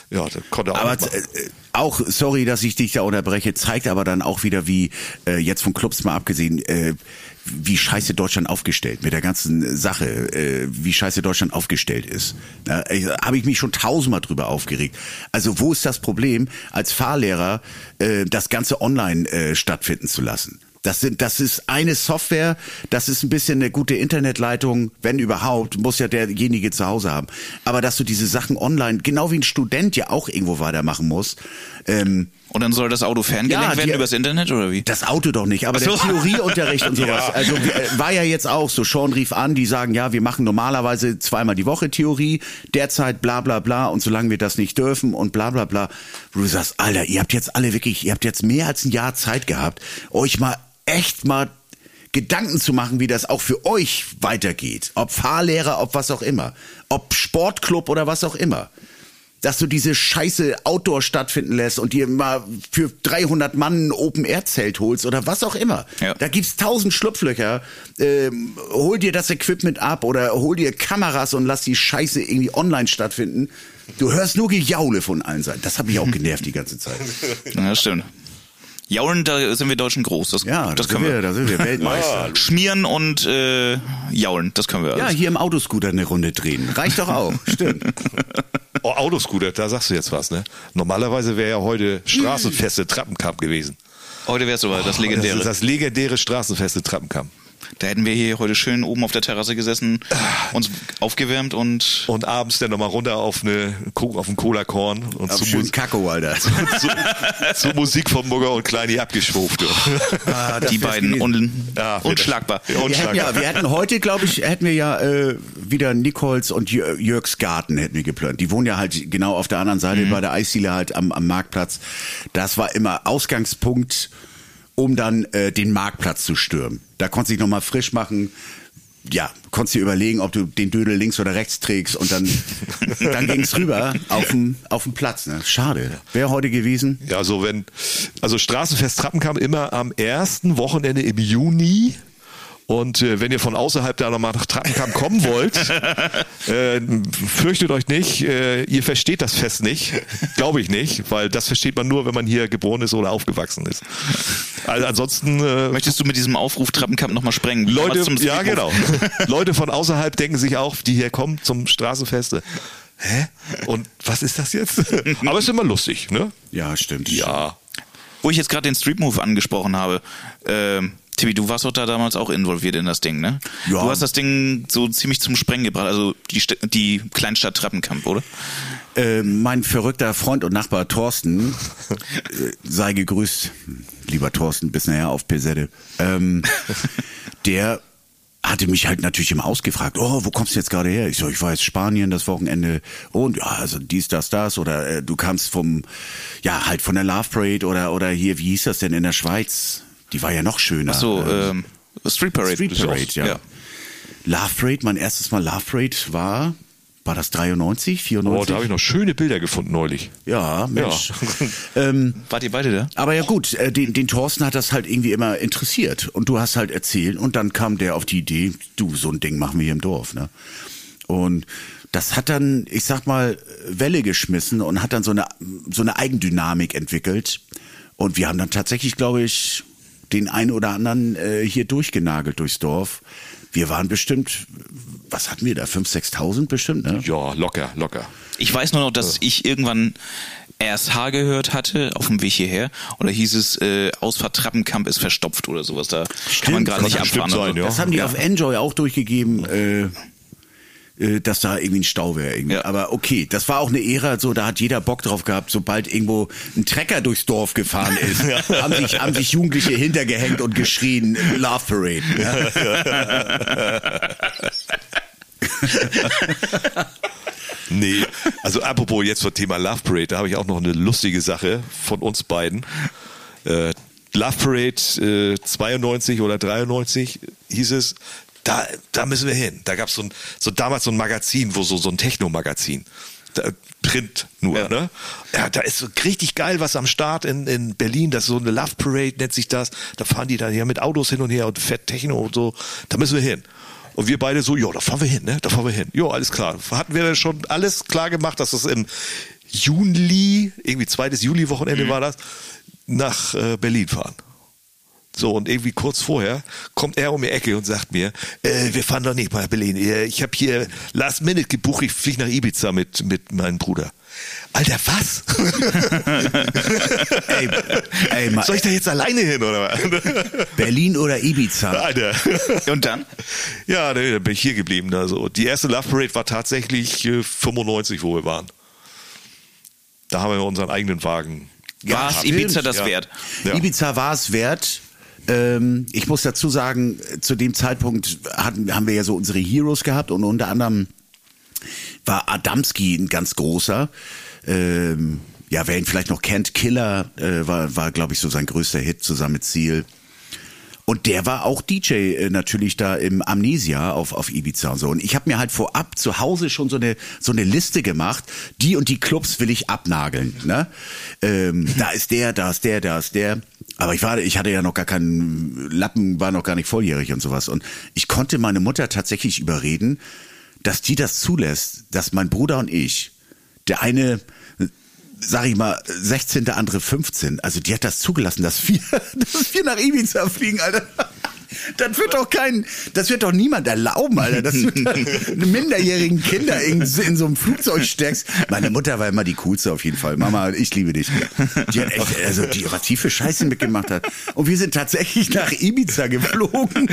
ja da konnte er auch Aber machen. äh, auch, sorry, dass ich dich da unterbreche, zeigt aber dann auch wieder, wie, äh, jetzt von Clubs mal abgesehen, äh, wie scheiße Deutschland aufgestellt mit der ganzen Sache, äh, wie scheiße Deutschland aufgestellt ist. Da äh, habe ich mich schon tausendmal drüber aufgeregt. Also wo ist das Problem, als Fahrlehrer äh, das Ganze online äh, stattfinden zu lassen? Das, sind, das ist eine Software, das ist ein bisschen eine gute Internetleitung, wenn überhaupt, muss ja derjenige zu Hause haben. Aber dass du diese Sachen online, genau wie ein Student ja auch irgendwo weitermachen muss, ähm, Und dann soll das Auto ferngelenkt Ja, werden die- übers Internet oder wie? das Auto doch nicht, aber so. der Theorieunterricht und sowas. Also äh, war ja jetzt auch so. Sean rief an, die sagen, ja, wir machen normalerweise zweimal die Woche Theorie, derzeit bla bla bla und solange wir das nicht dürfen und bla bla bla. Du sagst, Alter, ihr habt jetzt alle wirklich, ihr habt jetzt mehr als ein Jahr Zeit gehabt, euch mal echt mal Gedanken zu machen, wie das auch für euch weitergeht. Ob Fahrlehrer, ob was auch immer. Ob Sportclub oder was auch immer dass du diese scheiße Outdoor stattfinden lässt und dir mal für 300 Mann ein Open-Air-Zelt holst oder was auch immer. Ja. Da gibt's tausend Schlupflöcher. Ähm, hol dir das Equipment ab oder hol dir Kameras und lass die Scheiße irgendwie online stattfinden. Du hörst nur Gejaule von allen Seiten. Das hat mich auch genervt die ganze Zeit. Ja, stimmt. Jaulen, da sind wir Deutschen groß. Das, Ja, das da können sind wir. da sind wir Weltmeister. Schmieren und äh, jaulen, das können wir Ja, alles. hier im Autoscooter eine Runde drehen. Reicht doch auch. Stimmt. Oh, Autoscooter, da sagst du jetzt was, ne? Normalerweise wäre ja heute Straßenfeste Trappenkamp gewesen. Heute wär's aber das legendäre. Das, ist das legendäre Straßenfeste Trappenkamp. Da hätten wir hier heute schön oben auf der Terrasse gesessen, uns aufgewärmt und Und abends dann nochmal runter auf, eine, auf einen Cola-Korn und Auf zu, Mus Kakao, Alter. zu, zu Musik von Mugger und Kleini abgeschwuft. Ah, die beiden un Ja, unschlagbar. Ja, Wir hätten, unschlagbar. ja, wir hätten heute, glaube ich, hätten wir ja äh, wieder Nichols und Jör- Jörgs Garten hätten wir geplant. Die wohnen ja halt genau auf der anderen Seite bei der Eisdiele halt am, am Marktplatz. Das war immer Ausgangspunkt, um dann äh, den Marktplatz zu stürmen. Da konntest du dich nochmal frisch machen. Ja, konntest dir überlegen, ob du den Dödel links oder rechts trägst und dann, dann ging's rüber auf den, auf den Platz. Ne? Schade. Wäre heute gewesen. Ja, also wenn, also Straßenfest Trappenkamp immer am ersten Wochenende im Juni. Und äh, wenn ihr von außerhalb da nochmal nach Trappenkamp kommen wollt, äh, fürchtet euch nicht, äh, ihr versteht das Fest nicht. Glaube ich nicht, weil das versteht man nur, wenn man hier geboren ist oder aufgewachsen ist. Also ansonsten äh, Möchtest du mit diesem Aufruf Trappenkamp nochmal sprengen? Leute, ja genau. Leute von außerhalb denken sich auch, die hier kommen zum Straßenfeste. Hä? Und was ist das jetzt? Aber es ist immer lustig, ne? Ja, stimmt. Ja. Wo ich jetzt gerade den Street Move angesprochen habe, ähm, Tibi, du warst doch da damals auch involviert in das Ding, ne? Ja. Du hast das Ding so ziemlich zum Sprengen gebracht, also die, St die Kleinstadt Trappenkamp, oder? Äh, mein verrückter Freund und Nachbar Thorsten, äh, sei gegrüßt, lieber Thorsten, bis nachher auf Pesette, ähm, der hatte mich halt natürlich immer ausgefragt, oh, wo kommst du jetzt gerade her? Ich so, ich war jetzt Spanien das Wochenende und ja, also dies, das, das oder äh, du kamst vom, ja, halt von der Love Parade oder, oder hier, wie hieß das denn in der Schweiz? Die war ja noch schöner. Ach so, Ähm, ähm, Street Parade. Street Parade, ja. ja. Love Parade, mein erstes Mal Love Parade war war das 93, 94? Oh, da habe ich noch schöne Bilder gefunden neulich. Ja, Mensch. Ja. ähm, Wart ihr beide da? aber ja gut, äh, den, den Thorsten hat das halt irgendwie immer interessiert. Und du hast halt erzählt und dann kam der auf die Idee, du, so ein Ding machen wir hier im Dorf. Ne? Und das hat dann, ich sag mal, Welle geschmissen und hat dann so eine, so eine Eigendynamik entwickelt. Und wir haben dann tatsächlich, glaube ich, den einen oder anderen äh, hier durchgenagelt durchs Dorf. Wir waren bestimmt, was hatten wir da, 5.000, 6.000 bestimmt, ne? Ja, locker, locker. Ich weiß nur noch, dass ich irgendwann RSH gehört hatte auf dem Weg hierher. Oder hieß es, äh, Ausfahrt Trappenkamp ist verstopft oder sowas. Da kann man gerade nicht abfahren. sein, so. ja. Das haben die auf Enjoy auch durchgegeben, äh, dass da irgendwie ein Stau wäre. Ja. Aber okay, das war auch eine Ära, so da hat jeder Bock drauf gehabt, sobald irgendwo ein Trecker durchs Dorf gefahren ist, haben, sich, haben sich Jugendliche hintergehängt und geschrien, Love Parade. Ja? Nee, also apropos jetzt zum Thema Love Parade, da habe ich auch noch eine lustige Sache von uns beiden. Äh, Love Parade äh, 92 oder 93 hieß es, da, da müssen wir hin. Da gab es so, ein, so damals so ein Magazin, wo so, so ein Techno-Magazin. Print nur, Ja. ne? Ja, da ist so richtig geil was am Start in, in Berlin. Das ist so eine Love Parade, nennt sich das. Da fahren die dann ja mit Autos hin und her und fett Techno und so. Da müssen wir hin. Und wir beide so, ja, da fahren wir hin, ne? Da fahren wir hin. Jo, alles klar. Hatten wir schon alles klar gemacht, dass das im Juli, irgendwie zweites Juli-Wochenende war das, nach äh, Berlin fahren. So, und irgendwie kurz vorher kommt er um die Ecke und sagt mir, äh, wir fahren doch nicht nach Berlin. Äh, Ich habe hier Last Minute gebucht, ich fliege nach Ibiza mit, mit meinem Bruder. Alter, was? Ey, ey, Soll ich da jetzt alleine hin, oder was? Berlin oder Ibiza? Alter. Und dann? Ja, nee, dann bin ich hier geblieben. Also, die erste Love Parade war tatsächlich äh, 95, wo wir waren. Da haben wir unseren eigenen Wagen. War es Ibiza das ja. wert? Ja. Ibiza war es wert. Ähm, ich muss dazu sagen, zu dem Zeitpunkt hatten, haben wir ja so unsere Heroes gehabt und unter anderem war Adamski ein ganz großer. Ähm, ja, wer ihn vielleicht noch kennt, Killer äh, war, war glaube ich, so sein größter Hit zusammen mit Ziel. Und der war auch DJ äh, natürlich da im Amnesia auf, auf Ibiza und so. Und ich habe mir halt vorab zu Hause schon so eine, so eine Liste gemacht. Die und die Clubs will ich abnageln. Ne? Ähm, da ist der, da ist der, da ist der. Aber ich war, ich hatte ja noch gar keinen Lappen, war noch gar nicht volljährig und sowas. Und ich konnte meine Mutter tatsächlich überreden, dass die das zulässt, dass mein Bruder und ich, der eine sag ich mal, 16., der andere 15. Also die hat das zugelassen, dass wir, dass wir nach Ibiza fliegen, Alter. Das wird doch kein, das wird doch niemand erlauben, Alter, dass du minderjährigen Kinder in, in so einem Flugzeug steckst. Meine Mutter war immer die coolste auf jeden Fall. Mama, ich liebe dich. Die hat echt, also die, was die Scheiße mitgemacht hat. Und wir sind tatsächlich nach Ibiza geflogen.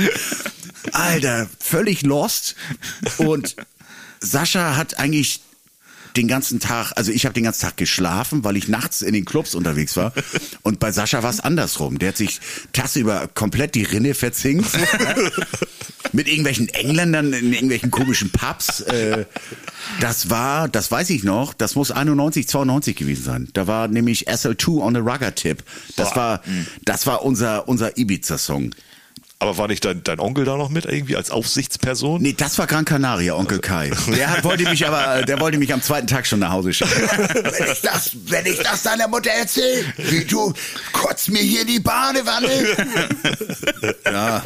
Alter, völlig lost. Und Sascha hat eigentlich den ganzen Tag, also ich habe den ganzen Tag geschlafen, weil ich nachts in den Clubs unterwegs war. Und bei Sascha war es andersrum. Der hat sich tagsüber komplett die Rinne verzinkt. mit irgendwelchen Engländern in irgendwelchen komischen Pubs. Äh, das war, das weiß ich noch, das muss 91, 92 gewesen sein. Da war nämlich SL2 on a Rugger Tip. Das Boah. war, das war unser, unser Ibiza-Song. Aber war nicht dein, dein Onkel da noch mit irgendwie als Aufsichtsperson? Nee, das war Gran Canaria, Onkel Kai. Der hat, wollte mich aber, der wollte mich am zweiten Tag schon nach Hause schicken. wenn ich das, wenn ich das deiner Mutter erzähle, wie du kotzt mir hier die Badewanne. ja.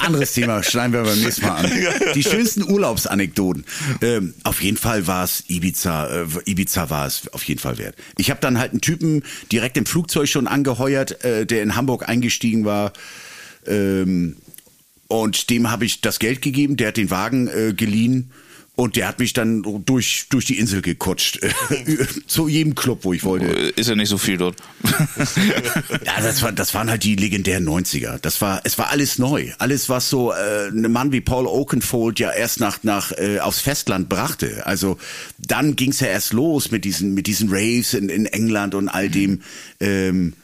Anderes Thema, schneiden wir beim nächsten Mal an. Die schönsten Urlaubsanekdoten. Ähm, auf jeden Fall war es Ibiza, äh, Ibiza war es auf jeden Fall wert. Ich habe dann halt einen Typen direkt im Flugzeug schon angeheuert, äh, der in Hamburg eingestiegen war. Ähm, und dem habe ich das Geld gegeben, der hat den Wagen äh, geliehen und der hat mich dann durch, durch die Insel gekutscht. Zu jedem Club, wo ich wollte. Ist ja nicht so viel dort. Ja, das, war, das waren halt die legendären 90er. Das war, es war alles neu. Alles, was so äh, ein Mann wie Paul Oakenfold ja erst nach, nach äh, aufs Festland brachte. Also dann ging's ja erst los mit diesen, mit diesen Raves in, in England und all dem. Ähm,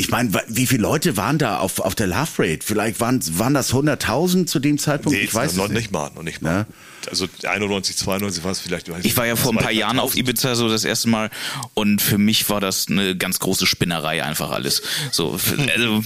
ich meine, wie viele Leute waren da auf, auf der Love Rate? Vielleicht waren, waren das 100.000 zu dem Zeitpunkt? Nee, ich weiß noch es nicht mal, noch nicht mal. Ja. Also 91, 92 war es vielleicht. Ich war ja vor ein paar 200.000. Jahren auf Ibiza so das erste Mal und für mich war das eine ganz große Spinnerei einfach alles. So, also,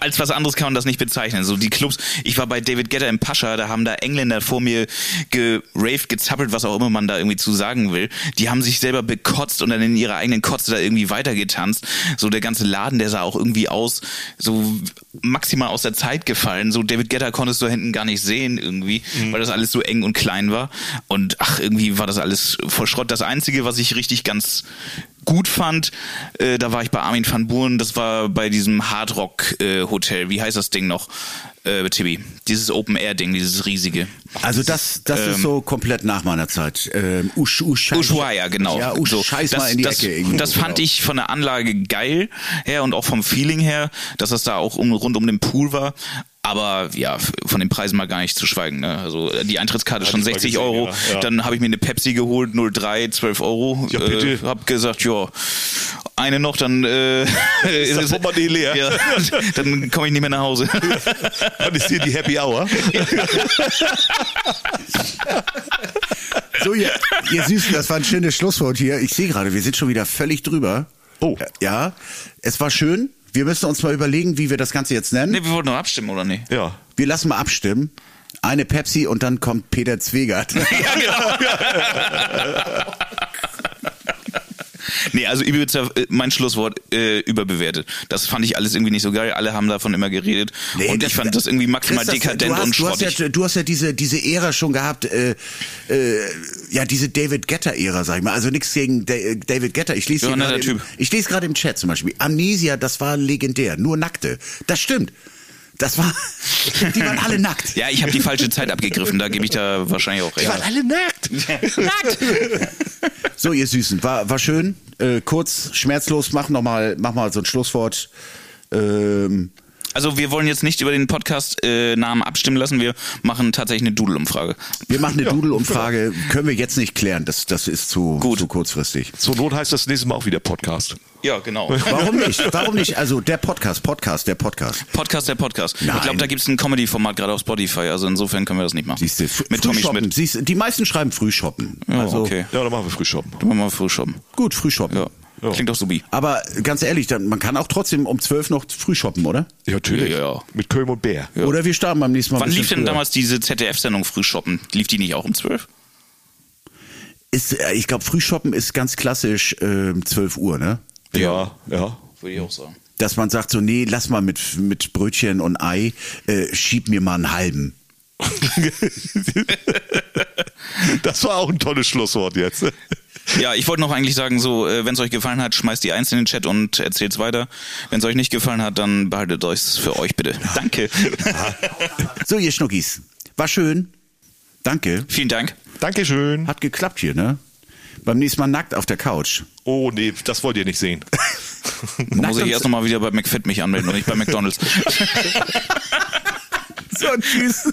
als was anderes kann man das nicht bezeichnen. So die Clubs, ich war bei David Guetta im Pascha, da haben da Engländer vor mir geraved, gezappelt, was auch immer man da irgendwie zu sagen will. Die haben sich selber bekotzt und dann in ihrer eigenen Kotze da irgendwie weitergetanzt. So der ganze Laden, der sah auch irgendwie aus, so maximal aus der Zeit gefallen. So David Guetta konntest du hinten gar nicht sehen irgendwie, weil das alles so eng und klein war. Und ach, irgendwie war das alles voll Schrott. Das Einzige, was ich richtig ganz gut fand, äh, da war ich bei Armin van Buuren, das war bei diesem Hardrock äh, Hotel. Wie heißt das Ding noch? Äh, Tibi. Dieses Open Air Ding, dieses riesige. Also das, das ist so komplett nach meiner Zeit. Ähm, Ush, Ush, Ushuaia, genau. Ja, Ush, so, scheiß das, mal in die das, Ecke. irgendwo, Das fand genau. ich von der Anlage geil her und auch vom Feeling her, dass das da auch um, rund um den Pool war. Aber ja, von den Preisen mal gar nicht zu schweigen. Ne? Also äh, die Eintrittskarte Hat schon ich mal 60 gesehen, Euro. ja, ja. Dann habe ich mir eine Pepsi geholt, 03, 12 Euro. Ja, bitte. Äh, hab gesagt, ja, eine noch, dann äh, ist das es- Portemonnaie leer. Ja, dann komme ich nicht mehr nach Hause. Wann ist hier die Happy Hour? So, ihr, ihr Süßen, das war ein schönes Schlusswort hier. Ich sehe gerade, wir sind schon wieder völlig drüber. Oh. Ja, es war schön. Wir müssen uns mal überlegen, wie wir das Ganze jetzt nennen. nee, wir wollten noch abstimmen, oder nicht? Ja. Wir lassen mal abstimmen. Eine Pepsi und dann kommt Peter Zwegert. Ja, genau. Nee, also Ibiza, äh, mein Schlusswort, äh, überbewertet. Das fand ich alles irgendwie nicht so geil. Alle haben davon immer geredet. Nee, und ich fand das irgendwie maximal Chris, dekadent hast, und du hast, schrottig. ja, du hast ja diese, diese Ära schon gehabt, äh, äh, ja, diese David Getter-Ära, sag ich mal. Also nichts gegen äh, David Getter. Ich lese Ja, gerade im, ich lese gerade im Chat zum Beispiel. Amnesia, das war legendär. Nur Nackte. Das stimmt. Das war, die waren alle nackt. Ja, ich habe die falsche Zeit abgegriffen. Da gebe ich da wahrscheinlich auch recht. alle nackt. Nackt! So, ihr Süßen, war, war schön. Äh, kurz, schmerzlos, mach noch mal, mach mal so ein Schlusswort. Ähm, Also wir wollen jetzt nicht über den Podcast-Namen abstimmen lassen. Wir machen tatsächlich eine Doodle-Umfrage. wir machen eine Doodle-Umfrage. Können wir jetzt nicht klären. Das, das ist zu, Gut. zu kurzfristig. Zur Not heißt das nächste Mal auch wieder Podcast. Ja, genau. Warum nicht? Warum nicht? Also der Podcast, Podcast, der Podcast. Podcast der Podcast. Nein. Ich glaube, da gibt es ein Comedy-Format gerade auf Spotify. Also insofern können wir das nicht machen. Siehst du, Mit Tommy. Schmidt. Siehst, du, die meisten schreiben Frühshoppen. Ja, also, okay. Ja, dann machen wir Frühshoppen. Dann machen wir Frühshoppen. Gut, Frühshoppen. Ja. Ja. Klingt doch subi. Aber ganz ehrlich, dann, man kann auch trotzdem um 12 noch Frühshoppen, oder? Ja, natürlich. Ja, ja. Mit Köln und Bär. Oder wir starten beim nächsten Mal. Wann lief denn früher. damals diese ZDF-Sendung Frühshoppen? Lief die nicht auch um 12? Ist, äh, ich glaube, Frühshoppen ist ganz klassisch ähm, 12 Uhr, ne? Ja, ja. Würde ich auch sagen. Dass man sagt so, nee, lass mal mit, mit Brötchen und Ei, äh, schieb mir mal einen halben. Das war auch ein tolles Schlusswort jetzt. Ja, ich wollte noch eigentlich sagen, so, äh, wenn es euch gefallen hat, schmeißt die Eins in den Chat und erzählt's weiter. Wenn es euch nicht gefallen hat, dann behaltet euch's für euch bitte. Danke. So, ihr Schnuckis, war schön. Danke. Vielen Dank. Dankeschön. Hat geklappt hier, ne? Beim nächsten Mal nackt auf der Couch. Oh nee, das wollt ihr nicht sehen. Muss ich erst nochmal wieder bei McFit mich anmelden und nicht bei McDonalds. So, tschüss.